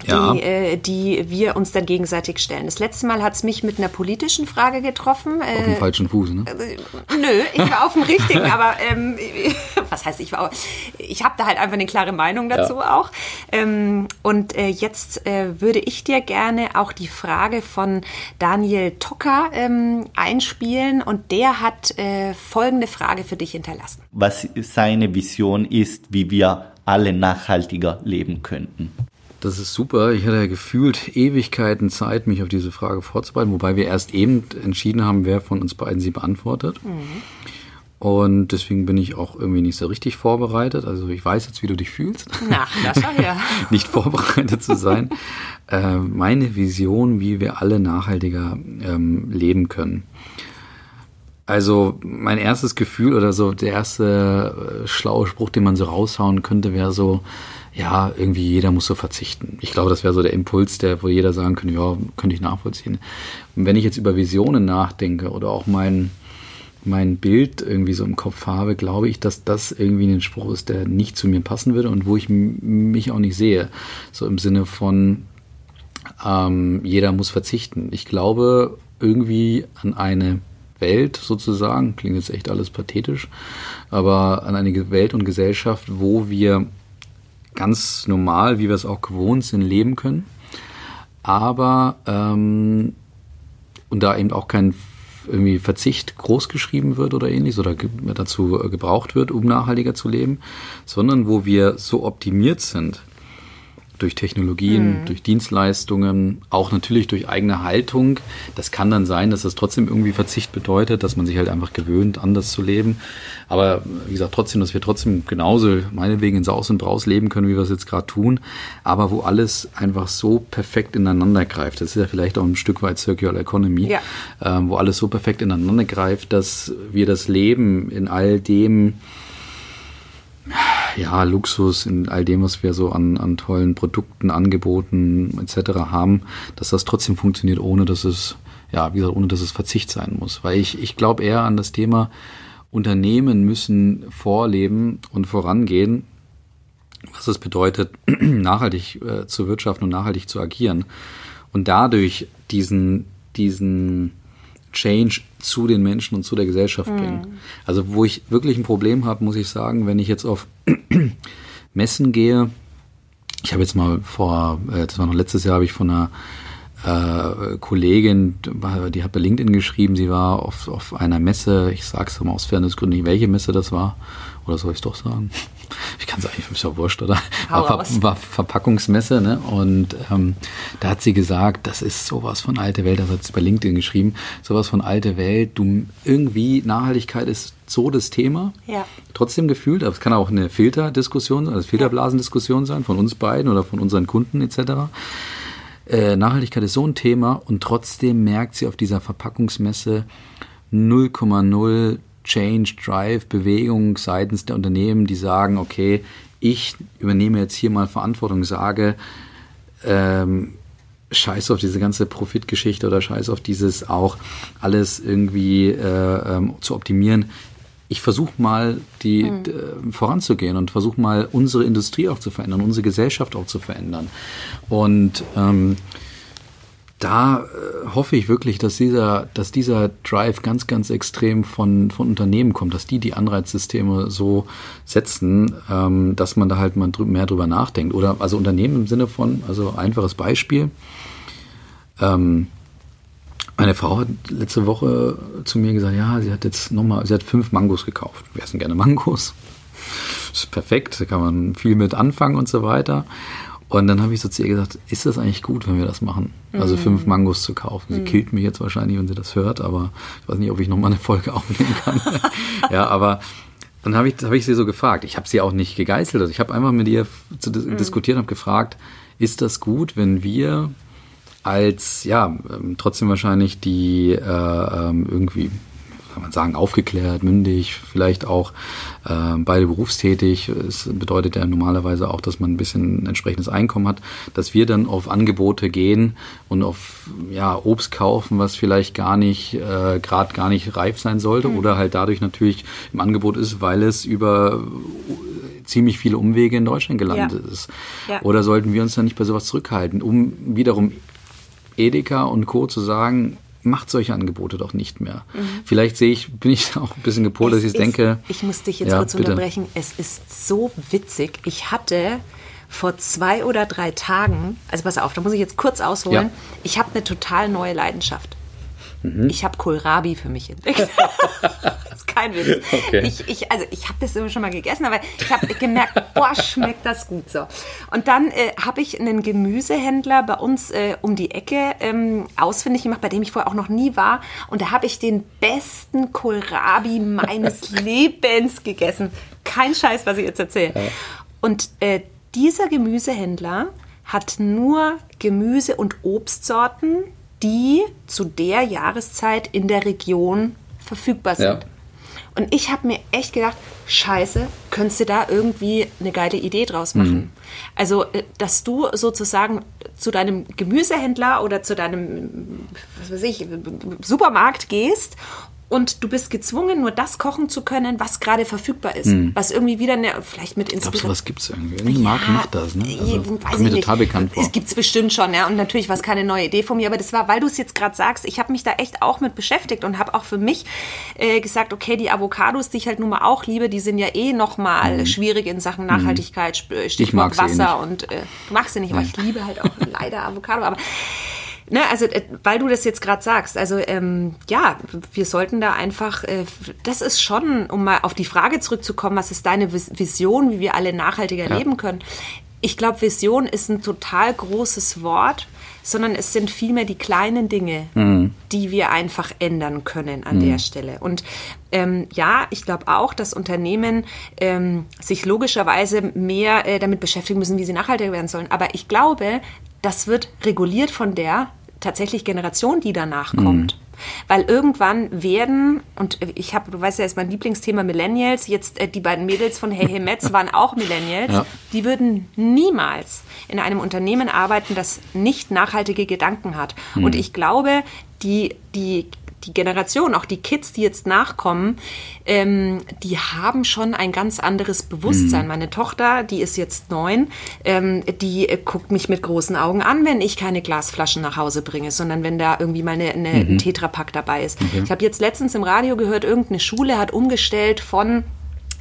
ja. die, äh, die wir uns dann gegenseitig stellen. Das letzte Mal hat es mich mit einer politischen Frage getroffen. Auf dem äh, falschen Fuß, ne? Äh, nö, ich war auf dem richtigen, aber ähm, [laughs] was heißt ich war? Ich habe da halt einfach eine klare Meinung dazu ja. auch. Ähm, und äh, jetzt äh, würde ich dir gerne auch die Frage von Daniel Tocker ähm, einspielen und der hat äh, folgende Frage für dich hinterlassen. Was seine Vision ist, wie wir alle nachhaltiger leben könnten. Das ist super. Ich hatte ja gefühlt Ewigkeiten Zeit, mich auf diese Frage vorzubereiten, wobei wir erst eben entschieden haben, wer von uns beiden sie beantwortet. Mhm. Und deswegen bin ich auch irgendwie nicht so richtig vorbereitet. Also ich weiß jetzt, wie du dich fühlst. Na, das war ja. [laughs] nicht vorbereitet zu sein. äh, meine Vision, wie wir alle nachhaltiger ähm, leben können. Also mein erstes Gefühl oder so der erste äh, schlaue Spruch, den man so raushauen könnte, wäre so, ja, irgendwie jeder muss so verzichten. Ich glaube, das wäre so der Impuls, der, wo jeder sagen könnte, ja, könnte ich nachvollziehen. Und wenn ich jetzt über Visionen nachdenke oder auch mein, mein Bild irgendwie so im Kopf habe, glaube ich, dass das irgendwie ein Spruch ist, der nicht zu mir passen würde und wo ich mich auch nicht sehe. So im Sinne von, ähm, jeder muss verzichten. Ich glaube irgendwie an eine Welt sozusagen, klingt jetzt echt alles pathetisch, aber an eine Welt und Gesellschaft, wo wir ganz normal, wie wir es auch gewohnt sind, leben können. Aber ähm, und da eben auch kein irgendwie Verzicht großgeschrieben wird oder ähnliches oder dazu gebraucht wird, um nachhaltiger zu leben, sondern wo wir so optimiert sind, durch Technologien, mhm. durch Dienstleistungen, auch natürlich durch eigene Haltung. Das kann dann sein, dass das trotzdem irgendwie Verzicht bedeutet, dass man sich halt einfach gewöhnt, anders zu leben. Aber wie gesagt, trotzdem, dass wir trotzdem genauso meinetwegen in Saus und Braus leben können, wie wir es jetzt gerade tun, aber wo alles einfach so perfekt ineinander greift. Das ist ja vielleicht auch ein Stück weit Circular Economy, ja. ähm, wo alles so perfekt ineinander greift, dass wir das Leben in all dem ja, Luxus, in all dem, was wir so an, an tollen Produkten, Angeboten etc. haben, dass das trotzdem funktioniert, ohne dass es, ja, wie gesagt, ohne dass es Verzicht sein muss. Weil ich, ich glaube eher an das Thema, Unternehmen müssen vorleben und vorangehen, was es bedeutet, [clears throat] nachhaltig äh, zu wirtschaften und nachhaltig zu agieren. Und dadurch diesen, diesen Change zu den Menschen und zu der Gesellschaft mhm. bringen. Also wo ich wirklich ein Problem habe, muss ich sagen, wenn ich jetzt auf [clears throat] Messen gehe, ich habe jetzt mal vor, äh, das war noch letztes Jahr, habe ich von einer äh, Kollegin, die hat bei LinkedIn geschrieben, sie war auf, auf einer Messe, ich sage es mal aus Fairnessgründen nicht, welche Messe das war, oder soll ich es doch sagen? [laughs] Ich kann es eigentlich, ist ja wurscht, oder? War, Ver, war, Verpackungsmesse, ne? Und ähm, da hat sie gesagt, das ist sowas von alte Welt, das hat sie bei LinkedIn geschrieben, sowas von alte Welt. Du irgendwie, Nachhaltigkeit ist so das Thema. Ja. Trotzdem gefühlt, aber es kann auch eine Filterdiskussion, also Filterblasendiskussion sein von uns beiden oder von unseren Kunden etc. Äh, Nachhaltigkeit ist so ein Thema und trotzdem merkt sie auf dieser Verpackungsmesse 0,0 Change, Drive, Bewegung seitens der Unternehmen, die sagen, okay, ich übernehme jetzt hier mal Verantwortung, sage, ähm, scheiß auf diese ganze Profitgeschichte oder scheiß auf dieses auch alles irgendwie äh, ähm, zu optimieren. Ich versuche mal, die mhm. äh, voranzugehen und versuche mal, unsere Industrie auch zu verändern, unsere Gesellschaft auch zu verändern. Und ähm, da äh, hoffe ich wirklich, dass dieser, dass dieser Drive ganz, ganz extrem von, von Unternehmen kommt, dass die die Anreizsysteme so setzen, ähm, dass man da halt mal mehr drüber nachdenkt. Oder also Unternehmen im Sinne von, also einfaches Beispiel. Ähm, meine Frau hat letzte Woche zu mir gesagt, ja, sie hat jetzt nochmal, sie hat fünf Mangos gekauft. Wir essen gerne Mangos. [laughs] Das ist perfekt, da kann man viel mit anfangen und so weiter. Und dann habe ich so zu ihr gesagt, ist das eigentlich gut, wenn wir das machen? Also mhm. fünf Mangos zu kaufen. Sie mhm. killt mich jetzt wahrscheinlich, wenn sie das hört, aber ich weiß nicht, ob ich nochmal eine Folge [laughs] aufnehmen kann. ja, aber dann habe ich, hab ich sie so gefragt. Ich habe sie auch nicht gegeißelt. Also ich habe einfach mit ihr zu mhm. diskutieren, habe gefragt, ist das gut, wenn wir als, ja, ähm, trotzdem wahrscheinlich die äh, ähm, irgendwie kann man sagen, aufgeklärt, mündig, vielleicht auch äh, beide berufstätig. Es bedeutet ja normalerweise auch, dass man ein bisschen ein entsprechendes Einkommen hat, dass wir dann auf Angebote gehen und auf ja, Obst kaufen, was vielleicht gar nicht, äh, gerade gar nicht reif sein sollte mhm. oder halt dadurch natürlich im Angebot ist, weil es über ziemlich viele Umwege in Deutschland gelandet ja. ist. Ja. Oder sollten wir uns dann nicht bei sowas zurückhalten, um wiederum Edeka und Co. zu sagen, macht solche Angebote doch nicht mehr. Mhm. Vielleicht sehe ich, bin ich [laughs] auch ein bisschen gepolt, dass ich denke. Ich muss dich jetzt ja, kurz bitte. unterbrechen. Es ist so witzig. Ich hatte vor zwei oder drei Tagen, also pass auf, da muss ich jetzt kurz ausholen. Ja. Ich habe eine total neue Leidenschaft. Mhm. Ich habe Kohlrabi für mich entdeckt. [laughs] das ist kein Witz. Okay. Ich, ich, also ich habe das immer schon mal gegessen, aber ich habe gemerkt, boah, schmeckt das gut so. Und dann äh, habe ich einen Gemüsehändler bei uns äh, um die Ecke ähm, ausfindig gemacht, bei dem ich vorher auch noch nie war. Und da habe ich den besten Kohlrabi meines [laughs] Lebens gegessen. Kein Scheiß, was ich jetzt erzähle. Ja. Und äh, dieser Gemüsehändler hat nur Gemüse- und Obstsorten, die zu der Jahreszeit in der Region verfügbar sind. Ja. Und ich habe mir echt gedacht, scheiße, könntest du da irgendwie eine geile Idee draus machen. Mhm. Also, äh, dass du sozusagen zu deinem Gemüsehändler oder zu deinem, was weiß ich, Supermarkt gehst und du bist gezwungen, nur das kochen zu können, was gerade verfügbar ist. Hm. Was irgendwie wieder eine, vielleicht mit Inspiration. Glaubst du, was gibt es irgendwie? Irgendeine ja, Marke macht das, ne? Also, weiß mir total bekannt vor. Es gibt es bestimmt schon, ja. Und natürlich war es keine neue Idee von mir, aber das war, weil du es jetzt gerade sagst, ich habe mich da echt auch mit beschäftigt und habe auch für mich äh, gesagt, okay, die Avocados, die ich halt nun mal auch liebe, die sind ja eh nochmal hm. schwierig in Sachen Nachhaltigkeit, hm. Stichwort Wasser eh und äh, du magst sie nicht, aber ich liebe halt auch [laughs] leider Avocado. Aber Ne, also, äh, weil du das jetzt gerade sagst, also ähm, ja, wir sollten da einfach, äh, das ist schon, um mal auf die Frage zurückzukommen, was ist deine Vision, wie wir alle nachhaltiger ja. leben können? Ich glaube, Vision ist ein total großes Wort, sondern es sind vielmehr die kleinen Dinge, mhm. die wir einfach ändern können an mhm. der Stelle. Und ähm, ja, ich glaube auch, dass Unternehmen ähm, sich logischerweise mehr äh, damit beschäftigen müssen, wie sie nachhaltiger werden sollen. Aber ich glaube, das wird reguliert von der tatsächlich Generation, die danach kommt. Mhm. Weil irgendwann werden, und ich habe, du weißt ja, ist mein Lieblingsthema Millennials, jetzt äh, die beiden Mädels von Hey Hey [laughs] Metz waren auch Millennials, ja. die würden niemals in einem Unternehmen arbeiten, das nicht nachhaltige Gedanken hat. Mhm. Und ich glaube, die, die die Generation, auch die Kids, die jetzt nachkommen, ähm, die haben schon ein ganz anderes Bewusstsein. Mhm. Meine Tochter, die ist jetzt neun, ähm, die äh, guckt mich mit großen Augen an, wenn ich keine Glasflaschen nach Hause bringe, sondern wenn da irgendwie mal eine, eine, mhm. Tetrapack dabei ist. Okay. Ich habe jetzt letztens im Radio gehört, irgendeine Schule hat umgestellt von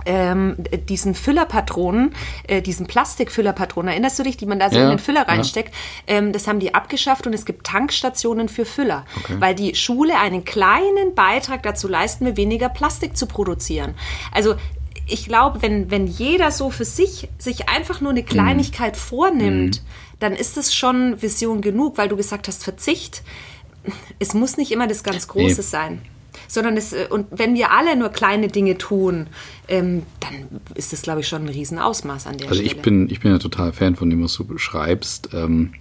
ähm, diesen Füllerpatronen, äh, diesen Plastikfüllerpatronen, erinnerst du dich, die man da so ja, in den Füller reinsteckt, ja. ähm, das haben die abgeschafft und es gibt Tankstationen für Füller, okay. weil die Schule einen kleinen Beitrag dazu leisten will, weniger Plastik zu produzieren. Also ich glaube, wenn, wenn jeder so für sich sich einfach nur eine Kleinigkeit mhm. vornimmt, mhm. dann ist es schon Vision genug, weil du gesagt hast, Verzicht. Es muss nicht immer das ganz Große nee. sein sondern es, äh, und wenn wir alle nur kleine Dinge tun, ähm, dann ist das, glaube ich, schon ein Riesenausmaß an der also Stelle. Also ich bin, ich bin ja total Fan von dem, was du beschreibst. Ähm,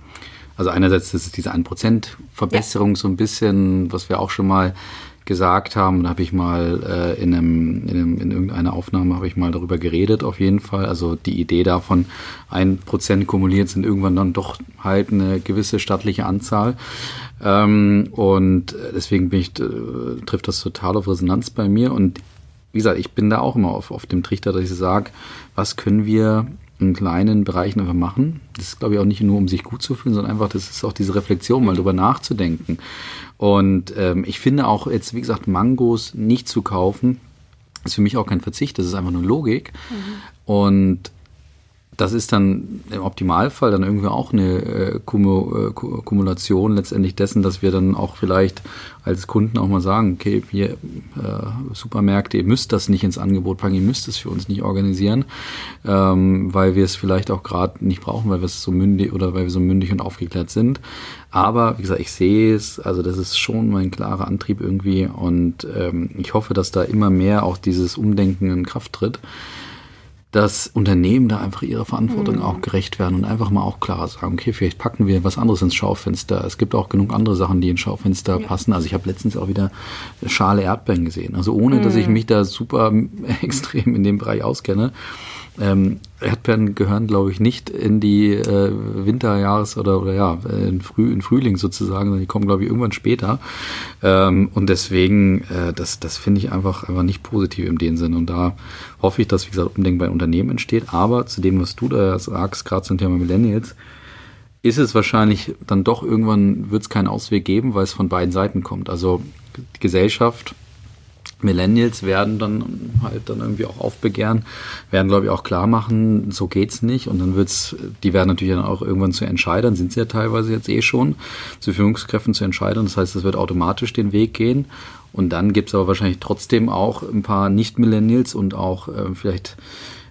also einerseits ist es diese 1% Verbesserung ja. so ein bisschen, was wir auch schon mal gesagt haben. Da habe ich mal äh, in, einem, in, einem, in irgendeiner Aufnahme habe ich mal darüber geredet, auf jeden Fall. Also die Idee davon, ein Prozent kumuliert sind irgendwann dann doch halt eine gewisse stattliche Anzahl. Ähm, und deswegen bin ich, äh, trifft das total auf Resonanz bei mir. Und wie gesagt, ich bin da auch immer auf, auf dem Trichter, dass ich sage, was können wir in kleinen Bereichen einfach machen. Das ist, glaube ich, auch nicht nur, um sich gut zu fühlen, sondern einfach, das ist auch diese Reflexion, mal drüber nachzudenken. Und ähm, ich finde auch jetzt, wie gesagt, Mangos nicht zu kaufen, ist für mich auch kein Verzicht, das ist einfach nur Logik. Mhm. Und das ist dann im Optimalfall dann irgendwie auch eine äh, äh, Kumulation letztendlich dessen, dass wir dann auch vielleicht als Kunden auch mal sagen, okay, hier äh, Supermärkte, ihr müsst das nicht ins Angebot packen, ihr müsst es für uns nicht organisieren, ähm, weil wir es vielleicht auch gerade nicht brauchen, weil wir es so mündig oder weil wir so mündig und aufgeklärt sind. Aber wie gesagt, ich sehe es, also das ist schon mein klarer Antrieb irgendwie und ähm, ich hoffe, dass da immer mehr auch dieses Umdenken in Kraft tritt dass Unternehmen da einfach ihrer Verantwortung mhm. auch gerecht werden und einfach mal auch klar sagen, okay, vielleicht packen wir was anderes ins Schaufenster. Es gibt auch genug andere Sachen, die ins Schaufenster ja. passen. Also ich habe letztens auch wieder Schale Erdbeeren gesehen. Also ohne, mhm. dass ich mhm. mich da super [laughs] extrem in dem Bereich auskenne. Ähm, Erdbeeren gehören, glaube ich, nicht in die äh, Winterjahres- oder, oder ja, in, Früh, in Frühling sozusagen, sondern die kommen, glaube ich, irgendwann später. Ähm, und deswegen, äh, das, das finde ich einfach, einfach nicht positiv in dem Sinn. Und da hoffe ich, dass, wie gesagt, Umdenken bei Unternehmen entsteht. Aber zu dem, was du da sagst, gerade zum Thema Millennials, ist es wahrscheinlich dann doch irgendwann, wird es keinen Ausweg geben, weil es von beiden Seiten kommt. Also die Gesellschaft Millennials werden dann halt dann irgendwie auch aufbegehren, werden glaube ich auch klar machen, so geht's nicht. Und dann wird's, die werden natürlich dann auch irgendwann zu Entscheidern, sind sie ja teilweise jetzt eh schon, zu Führungskräften zu Entscheidern, das heißt, es wird automatisch den Weg gehen. Und dann gibt's aber wahrscheinlich trotzdem auch ein paar Nicht-Millennials und auch äh, vielleicht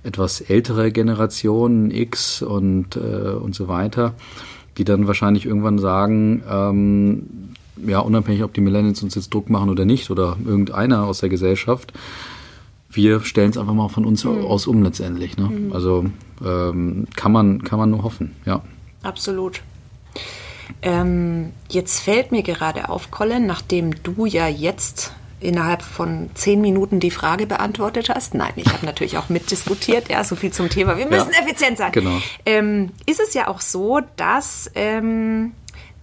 etwas ältere Generationen, X und, äh, und so weiter, die dann wahrscheinlich irgendwann sagen, ähm, ja, unabhängig, ob die Millennials uns jetzt Druck machen oder nicht oder irgendeiner aus der Gesellschaft, wir stellen es einfach mal von uns mhm. aus um letztendlich. Ne? Mhm. Also ähm, kann, man, kann man nur hoffen, ja. Absolut. Ähm, jetzt fällt mir gerade auf, Colin, nachdem du ja jetzt innerhalb von zehn Minuten die Frage beantwortet hast. Nein, ich habe natürlich auch mitdiskutiert. Ja, so viel zum Thema. Wir müssen ja, effizient sein. Genau. Ähm, ist es ja auch so, dass ähm,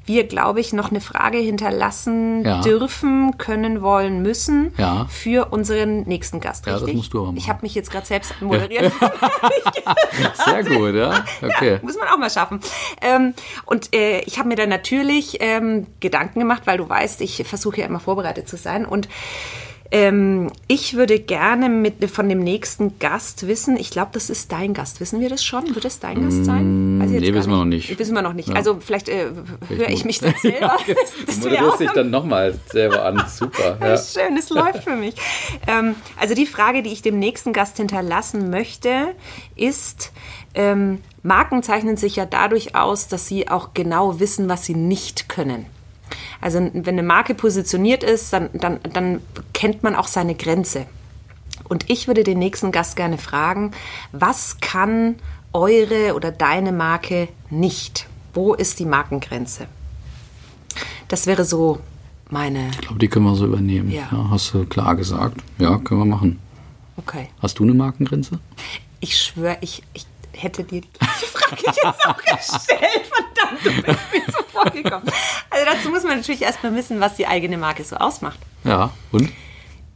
wir, glaube ich, noch eine Frage hinterlassen ja. dürfen, können, wollen, müssen ja. für unseren nächsten Gast. Richtig? Ja, das musst du aber machen. Ich habe mich jetzt gerade selbst moderiert. [laughs] [laughs] Sehr gut, ja. Okay. Ja, muss man auch mal schaffen. Ähm, und äh, ich habe mir dann natürlich ähm, Gedanken gemacht, weil du weißt, ich versuche ja immer vorbereitet zu sein und ähm, ich würde gerne mit, von dem nächsten Gast wissen, ich glaube, das ist dein Gast. Wissen wir das schon? Wird es dein Gast sein? Mm, Weiß nee, wissen wir noch nicht. Wissen wir noch nicht. Ja. Also vielleicht äh, höre ich mich dann [laughs] selber. ja, das du moderierst dich dann nochmal selber an. Super. [laughs] Ja. Schön, es läuft für mich. Ähm, also die Frage, die ich dem nächsten Gast hinterlassen möchte, ist, ähm, Marken zeichnen sich ja dadurch aus, dass sie auch genau wissen, was sie nicht können. Also wenn eine Marke positioniert ist, dann, dann, dann kennt man auch seine Grenze. Und ich würde den nächsten Gast gerne fragen, was kann eure oder deine Marke nicht? Wo ist die Markengrenze? Das wäre so meine. Ich glaube, die können wir so übernehmen. Ja. ja. hast du klar gesagt. Ja, können wir machen. Okay. Hast du eine Markengrenze? Ich schwöre, ich, ich hätte dir die gleiche Frage jetzt auch [laughs] gestellt. Verdammt, du bist mir zuvor gekommen. Also dazu muss man natürlich erstmal wissen, was die eigene Marke so ausmacht. Ja, und?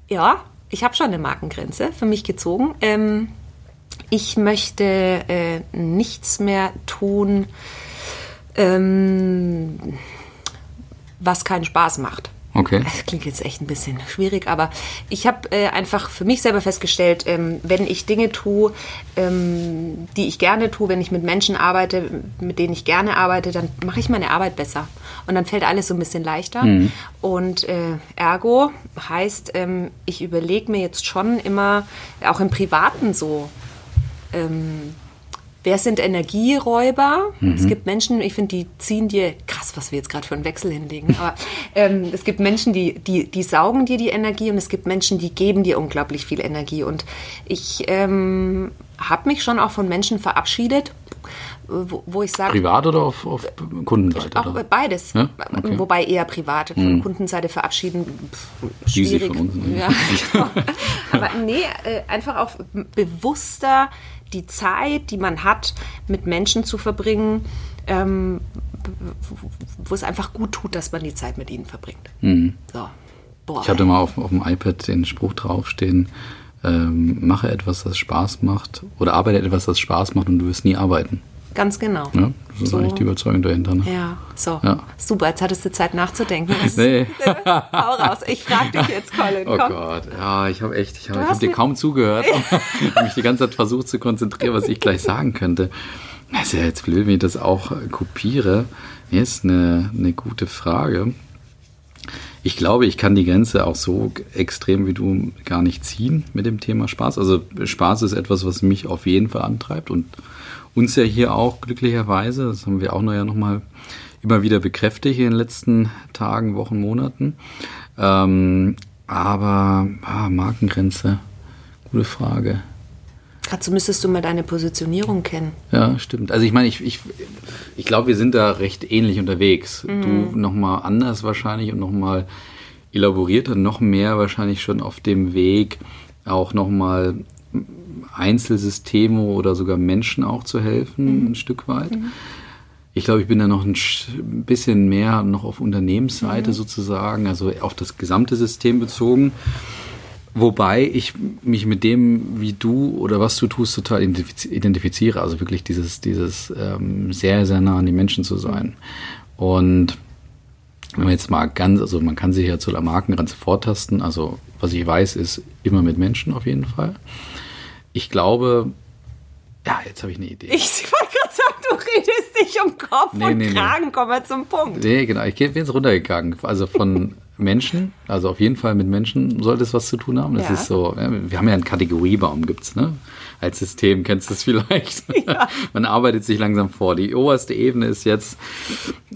Ja, ich habe schon eine Markengrenze für mich gezogen. Ähm, ich möchte äh, nichts mehr tun, ähm, was keinen Spaß macht. Okay. Das klingt jetzt echt ein bisschen schwierig, aber ich habe äh, einfach für mich selber festgestellt, ähm, wenn ich Dinge tue, ähm, die ich gerne tue, wenn ich mit Menschen arbeite, mit denen ich gerne arbeite, dann mache ich meine Arbeit besser. Und dann fällt alles so ein bisschen leichter. Mhm. Und äh, ergo heißt, ähm, ich überlege mir jetzt schon immer, auch im Privaten so, ähm, Wer sind Energieräuber? Mhm. Es gibt Menschen, ich finde, die ziehen dir, krass, was wir jetzt gerade für einen Wechsel hinlegen, aber ähm, es gibt Menschen, die, die, die saugen dir die Energie und es gibt Menschen, die geben dir unglaublich viel Energie. Und ich ähm, habe mich schon auch von Menschen verabschiedet, wo, wo, ich sage. Privat oder auf, auf Kundenseite? Auch oder? beides. Ja? Okay. Wobei eher privat. Von mhm. Kundenseite verabschieden, pff, schwierig. Von uns, ne? ja. [laughs] Aber nee, äh, einfach auch bewusster die Zeit, die man hat, mit Menschen zu verbringen, ähm, wo es einfach gut tut, dass man die Zeit mit ihnen verbringt. Mhm. So. Ich hatte mal auf, auf dem iPad den Spruch draufstehen, ähm, mache etwas, das Spaß macht oder arbeite etwas, das Spaß macht und du wirst nie arbeiten. Ganz genau. Ja, das ist so. eigentlich die Überzeugung dahinter. Ne? Ja, so. Ja. Super, jetzt hattest du Zeit nachzudenken. [laughs] Was, nee. [laughs] Hau raus. Ich frage dich jetzt, Colin. Oh komm. Gott, ja, ich habe echt, ich habe hab dir kaum zugehört. [laughs] ich habe mich die ganze Zeit versucht zu konzentrieren, was ich gleich sagen könnte. Das ist ja jetzt blöd, wenn ich das auch kopiere. Nee, ist eine, eine gute Frage. Ich glaube, ich kann die Grenze auch so extrem wie du gar nicht ziehen mit dem Thema Spaß. Also Spaß ist etwas, was mich auf jeden Fall antreibt und uns ja hier auch glücklicherweise, das haben wir auch noch ja nochmal immer wieder bekräftigt in den letzten Tagen, Wochen, Monaten. Ähm, aber ah, Markengrenze, gute Frage. Dazu müsstest du mal deine Positionierung kennen. Ja, stimmt. Also ich meine, ich, ich, ich glaube, wir sind da recht ähnlich unterwegs. Mhm. Du nochmal anders wahrscheinlich und nochmal elaborierter, noch mehr wahrscheinlich schon auf dem Weg, auch nochmal Einzelsysteme oder sogar Menschen auch zu helfen, mhm. ein Stück weit. Mhm. Ich glaube, ich bin da noch ein bisschen mehr noch auf Unternehmensseite mhm. sozusagen, also auf das gesamte System bezogen. Wobei ich mich mit dem, wie du oder was du tust, total identifiziere. Also wirklich dieses, dieses ähm, sehr, sehr nah an die Menschen zu sein. Und wenn man jetzt mal ganz, also man kann sich ja zu der Markengrenze vortasten. Also was ich weiß, ist immer mit Menschen auf jeden Fall ich glaube, ja, jetzt habe ich eine Idee. Ich wollte gerade sagen, du redest dich um Kopf nee, und nee, Kragen, nee. komm mal zum Punkt. Nee, genau, ich bin jetzt runtergegangen. Also von [laughs] Menschen, also auf jeden Fall mit Menschen sollte es was zu tun haben. Das ja. ist so, wir haben ja einen Kategoriebaum, gibt's, ne? Als System kennst du es vielleicht. [laughs] Ja. Man arbeitet sich langsam vor. Die oberste Ebene ist jetzt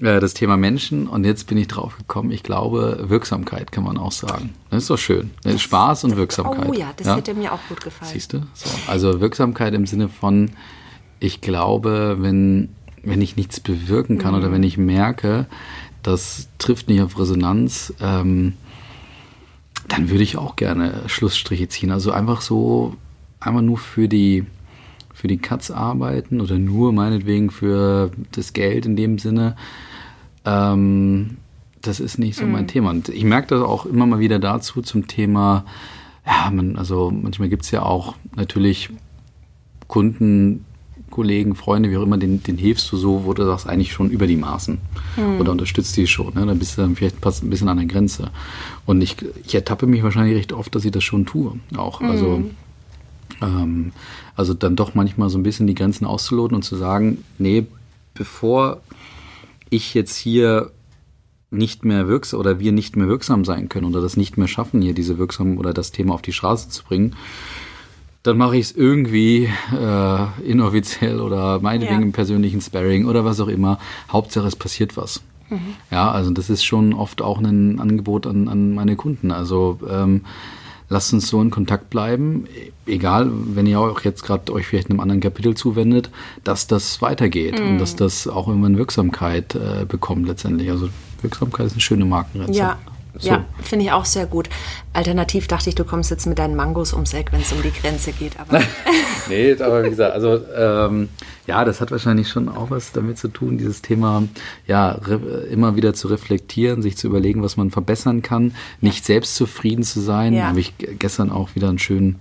äh, das Thema Menschen und jetzt bin ich drauf gekommen, ich glaube, Wirksamkeit kann man auch sagen. Das ist doch schön. Das, Spaß und Wirksamkeit. Oh ja, das ja? hätte mir auch gut gefallen. Siehst du? So, also Wirksamkeit im Sinne von, ich glaube, wenn, wenn ich nichts bewirken kann mhm. oder wenn ich merke, das trifft nicht auf Resonanz, ähm, dann würde ich auch gerne Schlussstriche ziehen. Also einfach so, einmal nur für die, für die Katz arbeiten oder nur meinetwegen für das Geld in dem Sinne. Ähm, das ist nicht so mein mhm. Thema. Und ich merke das auch immer mal wieder dazu zum Thema, ja, man, also manchmal gibt es ja auch natürlich Kunden, Kollegen, Freunde, wie auch immer, den, den hilfst du so, wo du sagst, eigentlich schon über die Maßen. Mhm. Oder unterstützt die schon. Ne? Dann bist du dann vielleicht fast ein bisschen an der Grenze. Und ich, ich ertappe mich wahrscheinlich recht oft, dass ich das schon tue. Auch. Mhm. Also, ähm, also dann doch manchmal so ein bisschen die Grenzen auszuloten und zu sagen, nee, bevor ich jetzt hier nicht mehr wirksam oder wir nicht mehr wirksam sein können oder das nicht mehr schaffen, hier diese wirksam oder das Thema auf die Straße zu bringen, dann mache ich es irgendwie äh, inoffiziell oder meinetwegen ja. im persönlichen Sparring oder was auch immer. Hauptsache es passiert was. Mhm. Ja, also das ist schon oft auch ein Angebot an, an meine Kunden. Also ähm, lasst uns so in Kontakt bleiben, egal, wenn ihr auch jetzt gerade euch vielleicht einem anderen Kapitel zuwendet, dass das weitergeht mhm. und dass das auch irgendwann Wirksamkeit äh, bekommt letztendlich. Also Wirksamkeit ist eine schöne Markenrezept. Ja, so. Ja, finde ich auch sehr gut. Alternativ dachte ich, du kommst jetzt mit deinen Mangos ums Eck, wenn es um die Grenze geht. Aber [laughs] nee, aber wie gesagt, also ähm, ja, das hat wahrscheinlich schon auch was damit zu tun, dieses Thema ja immer wieder zu reflektieren, sich zu überlegen, was man verbessern kann, nicht selbst zufrieden zu sein. Ja. Habe ich gestern auch wieder einen schönen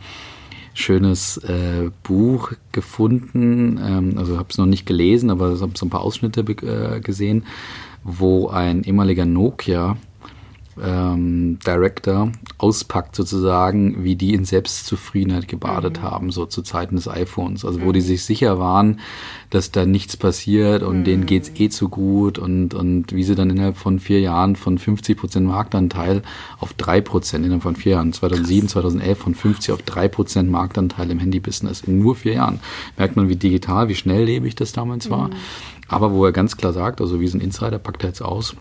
schönes äh, Buch gefunden. Ähm, also habe es noch nicht gelesen, aber habe so ein paar Ausschnitte äh, gesehen, wo ein ehemaliger Nokia ähm, Director auspackt sozusagen, wie die in Selbstzufriedenheit gebadet mhm. haben, so zu Zeiten des iPhones. Also wo mhm. die sich sicher waren, dass da nichts passiert und mhm. denen geht's eh zu gut und, und wie sie dann innerhalb von vier Jahren von 50 Prozent Marktanteil auf drei Prozent innerhalb von vier Jahren, 2007, Krass. 2011 von 50 auf drei Prozent Marktanteil im Handybusiness in nur vier Jahren. Merkt man, wie digital, wie schnelllebig das damals war. Mhm. Aber wo er ganz klar sagt, also wie so ein Insider packt er jetzt aus,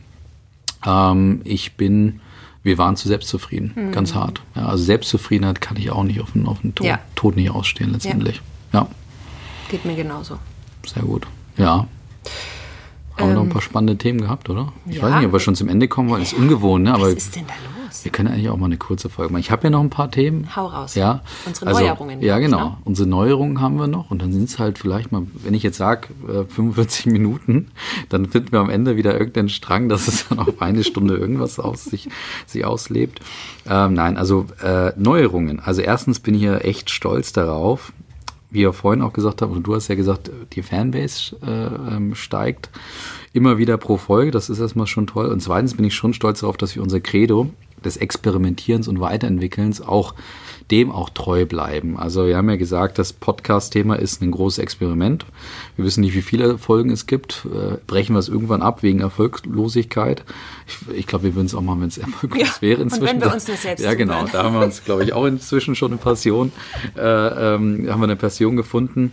ähm, ich bin, wir waren zu selbstzufrieden, mhm. ganz hart. Ja, also Selbstzufriedenheit kann ich auch nicht auf den, auf den Tod, ja. Tod nicht ausstehen letztendlich. Ja. ja. Geht mir genauso. Sehr gut. Ja. Haben ähm, wir noch ein paar spannende Themen gehabt, oder? Ich weiß nicht, ob wir schon zum Ende kommen, weil es ist ungewohnt, ne? Aber Was ist denn da los? Wir können eigentlich auch mal eine kurze Folge machen. Ich habe ja noch ein paar Themen. Hau raus. Ja. Unsere also, Neuerungen. Ja, genau. Ne? Unsere Neuerungen haben wir noch. Und dann sind es halt vielleicht mal, wenn ich jetzt sage, äh, 45 [laughs] Minuten, dann finden wir am Ende wieder irgendeinen Strang, dass es dann auf eine Stunde irgendwas aus sich, sich auslebt. Ähm, nein, also äh, Neuerungen. Also erstens bin ich ja echt stolz darauf, wie ihr vorhin auch gesagt habt, und du hast ja gesagt, die Fanbase äh, ähm, steigt immer wieder pro Folge. Das ist erstmal schon toll. Und zweitens bin ich schon stolz darauf, dass wir unser Credo des Experimentierens und Weiterentwickelns auch dem auch treu bleiben. Also wir haben ja gesagt, das Podcast-Thema ist ein großes Experiment. Wir wissen nicht, wie viele Folgen es gibt. Äh, brechen wir es irgendwann ab wegen Erfolglosigkeit. Ich, ich glaube, wir würden es auch machen, wenn es erfolglos ja, wäre inzwischen. Und wenn wir uns das selbst Ja, genau. Da haben wir uns, glaube ich, auch inzwischen schon eine Passion, äh, ähm, haben wir eine Passion gefunden.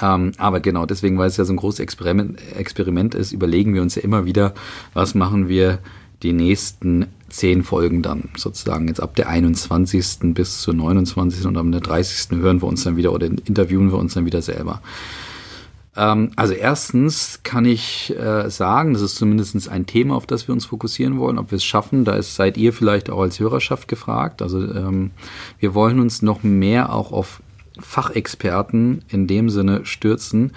Ähm, aber genau, deswegen, weil es ja so ein großes Experiment, Experiment ist, überlegen wir uns ja immer wieder, was machen wir die nächsten zehn Folgen dann sozusagen jetzt ab der 21. bis zur 29. und am der 30. hören wir uns dann wieder oder interviewen wir uns dann wieder selber. Ähm, also erstens kann ich äh, sagen, das ist zumindest ein Thema, auf das wir uns fokussieren wollen, ob wir es schaffen. Da ist, seid ihr vielleicht auch als Hörerschaft gefragt. Also ähm, wir wollen uns noch mehr auch auf Fachexperten in dem Sinne stürzen,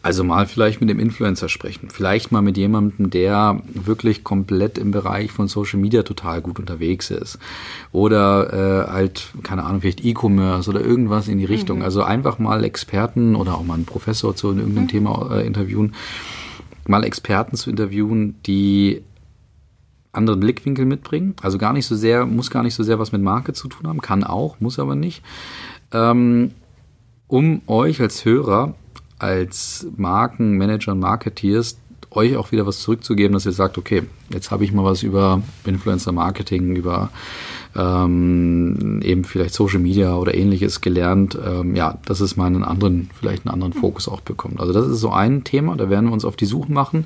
also mal vielleicht mit dem Influencer sprechen. Vielleicht mal mit jemandem, der wirklich komplett im Bereich von Social Media total gut unterwegs ist. Oder äh, halt, keine Ahnung, vielleicht E-Commerce oder irgendwas in die Richtung. Mhm. Also einfach mal Experten oder auch mal einen Professor zu irgendeinem mhm. Thema äh, interviewen. Mal Experten zu interviewen, die anderen Blickwinkel mitbringen. Also gar nicht so sehr, muss gar nicht so sehr was mit Marke zu tun haben, kann auch, muss aber nicht. Ähm, um euch als Hörer als Markenmanager und Marketeers euch auch wieder was zurückzugeben, dass ihr sagt, okay, jetzt habe ich mal was über Influencer Marketing, über ähm, eben vielleicht Social Media oder ähnliches gelernt. Ähm, ja, dass es mal anderen, vielleicht einen anderen Fokus auch bekommt. Also das ist so ein Thema, da werden wir uns auf die Suche machen.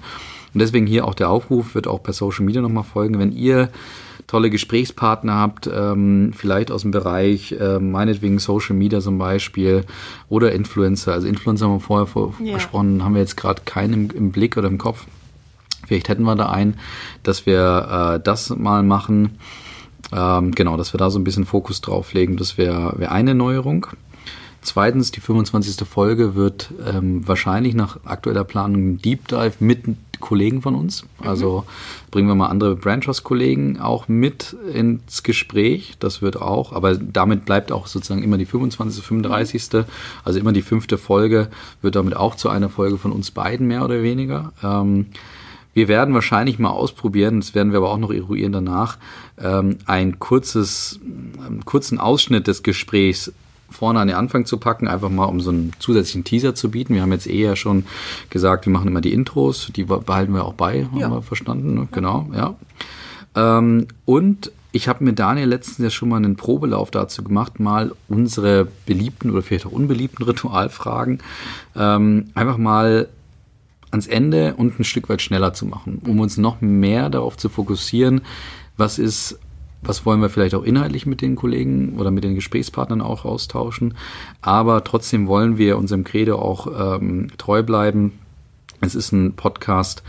Und deswegen hier auch der Aufruf, wird auch per Social Media nochmal folgen. Wenn ihr tolle Gesprächspartner habt, ähm, vielleicht aus dem Bereich, äh, meinetwegen Social Media zum Beispiel oder Influencer. Also Influencer haben wir vorher vor, ja. gesprochen, haben wir jetzt gerade keinen im, im, Blick oder im Kopf. Vielleicht hätten wir da einen, dass wir äh, das mal machen. Ähm, genau, dass wir da so ein bisschen Fokus drauf legen, das wäre wär eine Neuerung. Zweitens, die 25. Folge wird ähm, wahrscheinlich nach aktueller Planung ein Deep Dive mit Kollegen von uns. Also bringen wir mal andere Branchers-Kollegen auch mit ins Gespräch. Das wird auch, aber damit bleibt auch sozusagen immer die 25., 35. Mhm. Also immer die fünfte Folge wird damit auch zu einer Folge von uns beiden mehr oder weniger. Ähm, wir werden wahrscheinlich mal ausprobieren, das werden wir aber auch noch eruieren danach, ähm, ein kurzes, einen kurzen Ausschnitt des Gesprächs vorne an den Anfang zu packen, einfach mal um so einen zusätzlichen Teaser zu bieten. Wir haben jetzt eher schon gesagt, wir machen immer die Intros, die behalten wir auch bei, haben ja. wir verstanden, ne? genau, ja. Ähm, und ich habe mit Daniel letztens ja schon mal einen Probelauf dazu gemacht, mal unsere beliebten oder vielleicht auch unbeliebten [laughs] Ritualfragen ähm, einfach mal ans Ende und ein Stück weit schneller zu machen, um uns noch mehr darauf zu fokussieren, was ist was wollen wir vielleicht auch inhaltlich mit den Kollegen oder mit den Gesprächspartnern auch austauschen. Aber trotzdem wollen wir unserem Credo auch ähm, treu bleiben. Es ist ein Podcast,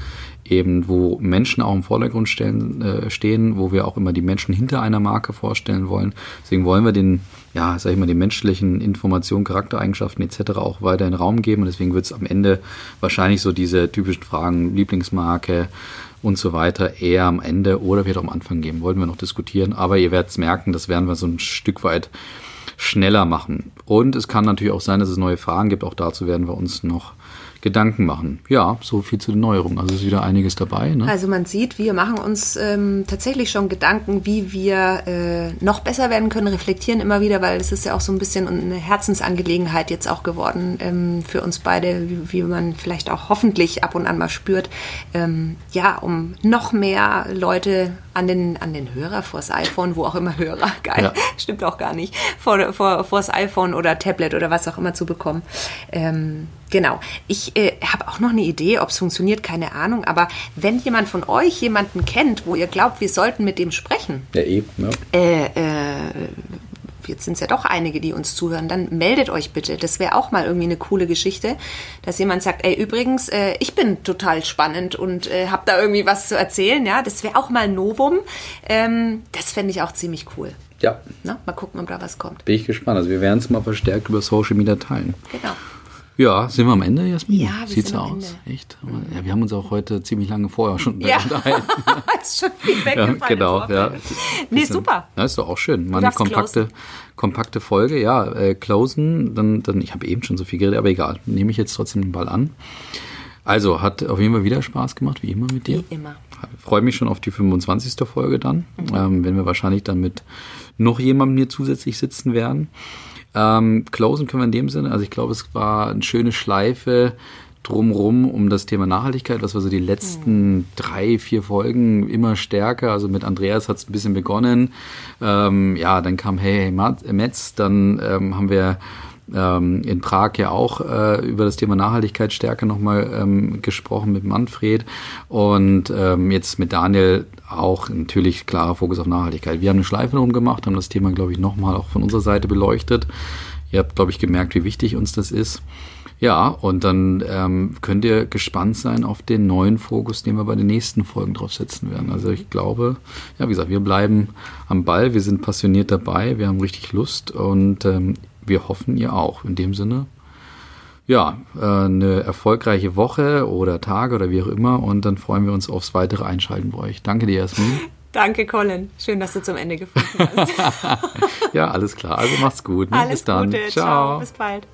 eben wo Menschen auch im Vordergrund stellen, äh, stehen, wo wir auch immer die Menschen hinter einer Marke vorstellen wollen. Deswegen wollen wir den, ja, sag ich mal, den menschlichen Informationen, Charaktereigenschaften etc. auch weiter in Raum geben. Und deswegen wird es am Ende wahrscheinlich so diese typischen Fragen, Lieblingsmarke, und so weiter eher am Ende oder auch am Anfang geben. Wollten wir noch diskutieren. Aber ihr werdet es merken, das werden wir so ein Stück weit schneller machen. Und es kann natürlich auch sein, dass es neue Fragen gibt. Auch dazu werden wir uns noch Gedanken machen. Ja, so viel zu den Neuerungen. Also ist wieder einiges dabei. Ne? Also man sieht, wir machen uns ähm, tatsächlich schon Gedanken, wie wir äh, noch besser werden können, reflektieren immer wieder, weil es ist ja auch so ein bisschen eine Herzensangelegenheit jetzt auch geworden ähm, für uns beide, wie, wie, man vielleicht auch hoffentlich ab und an mal spürt. Ähm, ja, um noch mehr Leute an den, an den Hörer vors iPhone, wo auch immer Hörer, [laughs] geil, ja. stimmt auch gar nicht, vor, vor, vors iPhone oder Tablet oder was auch immer zu bekommen. Ähm, genau. Ich äh, habe auch noch eine Idee, ob es funktioniert, keine Ahnung, aber wenn jemand von euch jemanden kennt, wo ihr glaubt, wir sollten mit dem sprechen, ja, eben, ja. Äh, äh, jetzt sind es ja doch einige, die uns zuhören, dann meldet euch bitte. Das wäre auch mal irgendwie eine coole Geschichte, dass jemand sagt, ey, übrigens, äh, ich bin total spannend und äh, habe da irgendwie was zu erzählen. Ja, das wäre auch mal ein Novum. Ähm, das fände ich auch ziemlich cool. Ja. Na, mal gucken, ob da was kommt. Bin ich gespannt. Also wir werden es mal verstärkt über Social Media teilen. Genau. Ja, sind wir am Ende, Jasmin? Ja, wir Sieht's sind am aus? Ende. Echt? Ja, wir haben uns auch heute ziemlich lange vorher schon ja. unterhalten. [laughs] ist schon viel weggefallen. Ja, genau, ja. Nee, super. Na, ist doch auch schön. Mal eine kompakte, kompakte Folge. Ja, äh, closen, dann, dann, ich habe eben schon so viel geredet, aber egal. Nehme ich jetzt trotzdem den Ball an. Also, hat auf jeden Fall wieder Spaß gemacht, wie immer mit dir. Wie immer. Freue mich schon auf die 25. Folge dann, ähm, wenn wir wahrscheinlich dann mit noch jemandem hier zusätzlich sitzen werden. Ähm, closen können wir in dem Sinne, also ich glaube, es war eine schöne Schleife drumrum um das Thema Nachhaltigkeit, was wir so die letzten drei, vier Folgen immer stärker, also mit Andreas hat es ein bisschen begonnen, ähm, ja, dann kam Hey, hey Metz, dann ähm, haben wir ähm, in Prag ja auch äh, über das Thema Nachhaltigkeit stärker nochmal ähm, gesprochen mit Manfred und ähm, jetzt mit Daniel auch natürlich klarer Fokus auf Nachhaltigkeit. Wir haben eine Schleife drum gemacht, haben das Thema, glaube ich, nochmal auch von unserer Seite beleuchtet. Ihr habt, glaube ich, gemerkt, wie wichtig uns das ist. Ja, und dann ähm, könnt ihr gespannt sein auf den neuen Fokus, den wir bei den nächsten Folgen drauf setzen werden. Also ich glaube, ja, wie gesagt, wir bleiben am Ball, wir sind passioniert dabei, wir haben richtig Lust und ähm, wir hoffen, ihr auch. In dem Sinne, ja, äh, eine erfolgreiche Woche oder Tage oder wie auch immer und dann freuen wir uns aufs weitere Einschalten bei euch. Danke dir, Jasmin. [laughs] Danke, Colin. Schön, dass du zum Ende gefunden hast. [laughs] ja, alles klar. Also macht's gut. Ne? Alles Bis dann. Gute. Ciao. Ciao. Bis bald.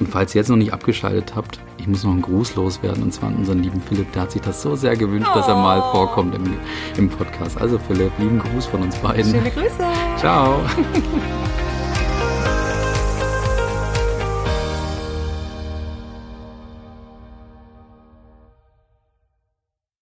Und falls ihr jetzt noch nicht abgeschaltet habt, ich muss noch einen Gruß loswerden und zwar an unseren lieben Philipp. Der hat sich das so sehr gewünscht, oh. dass er mal oh. vorkommt im, im Podcast. Also Philipp, lieben Gruß von uns beiden. Schöne Grüße. Ciao. [laughs]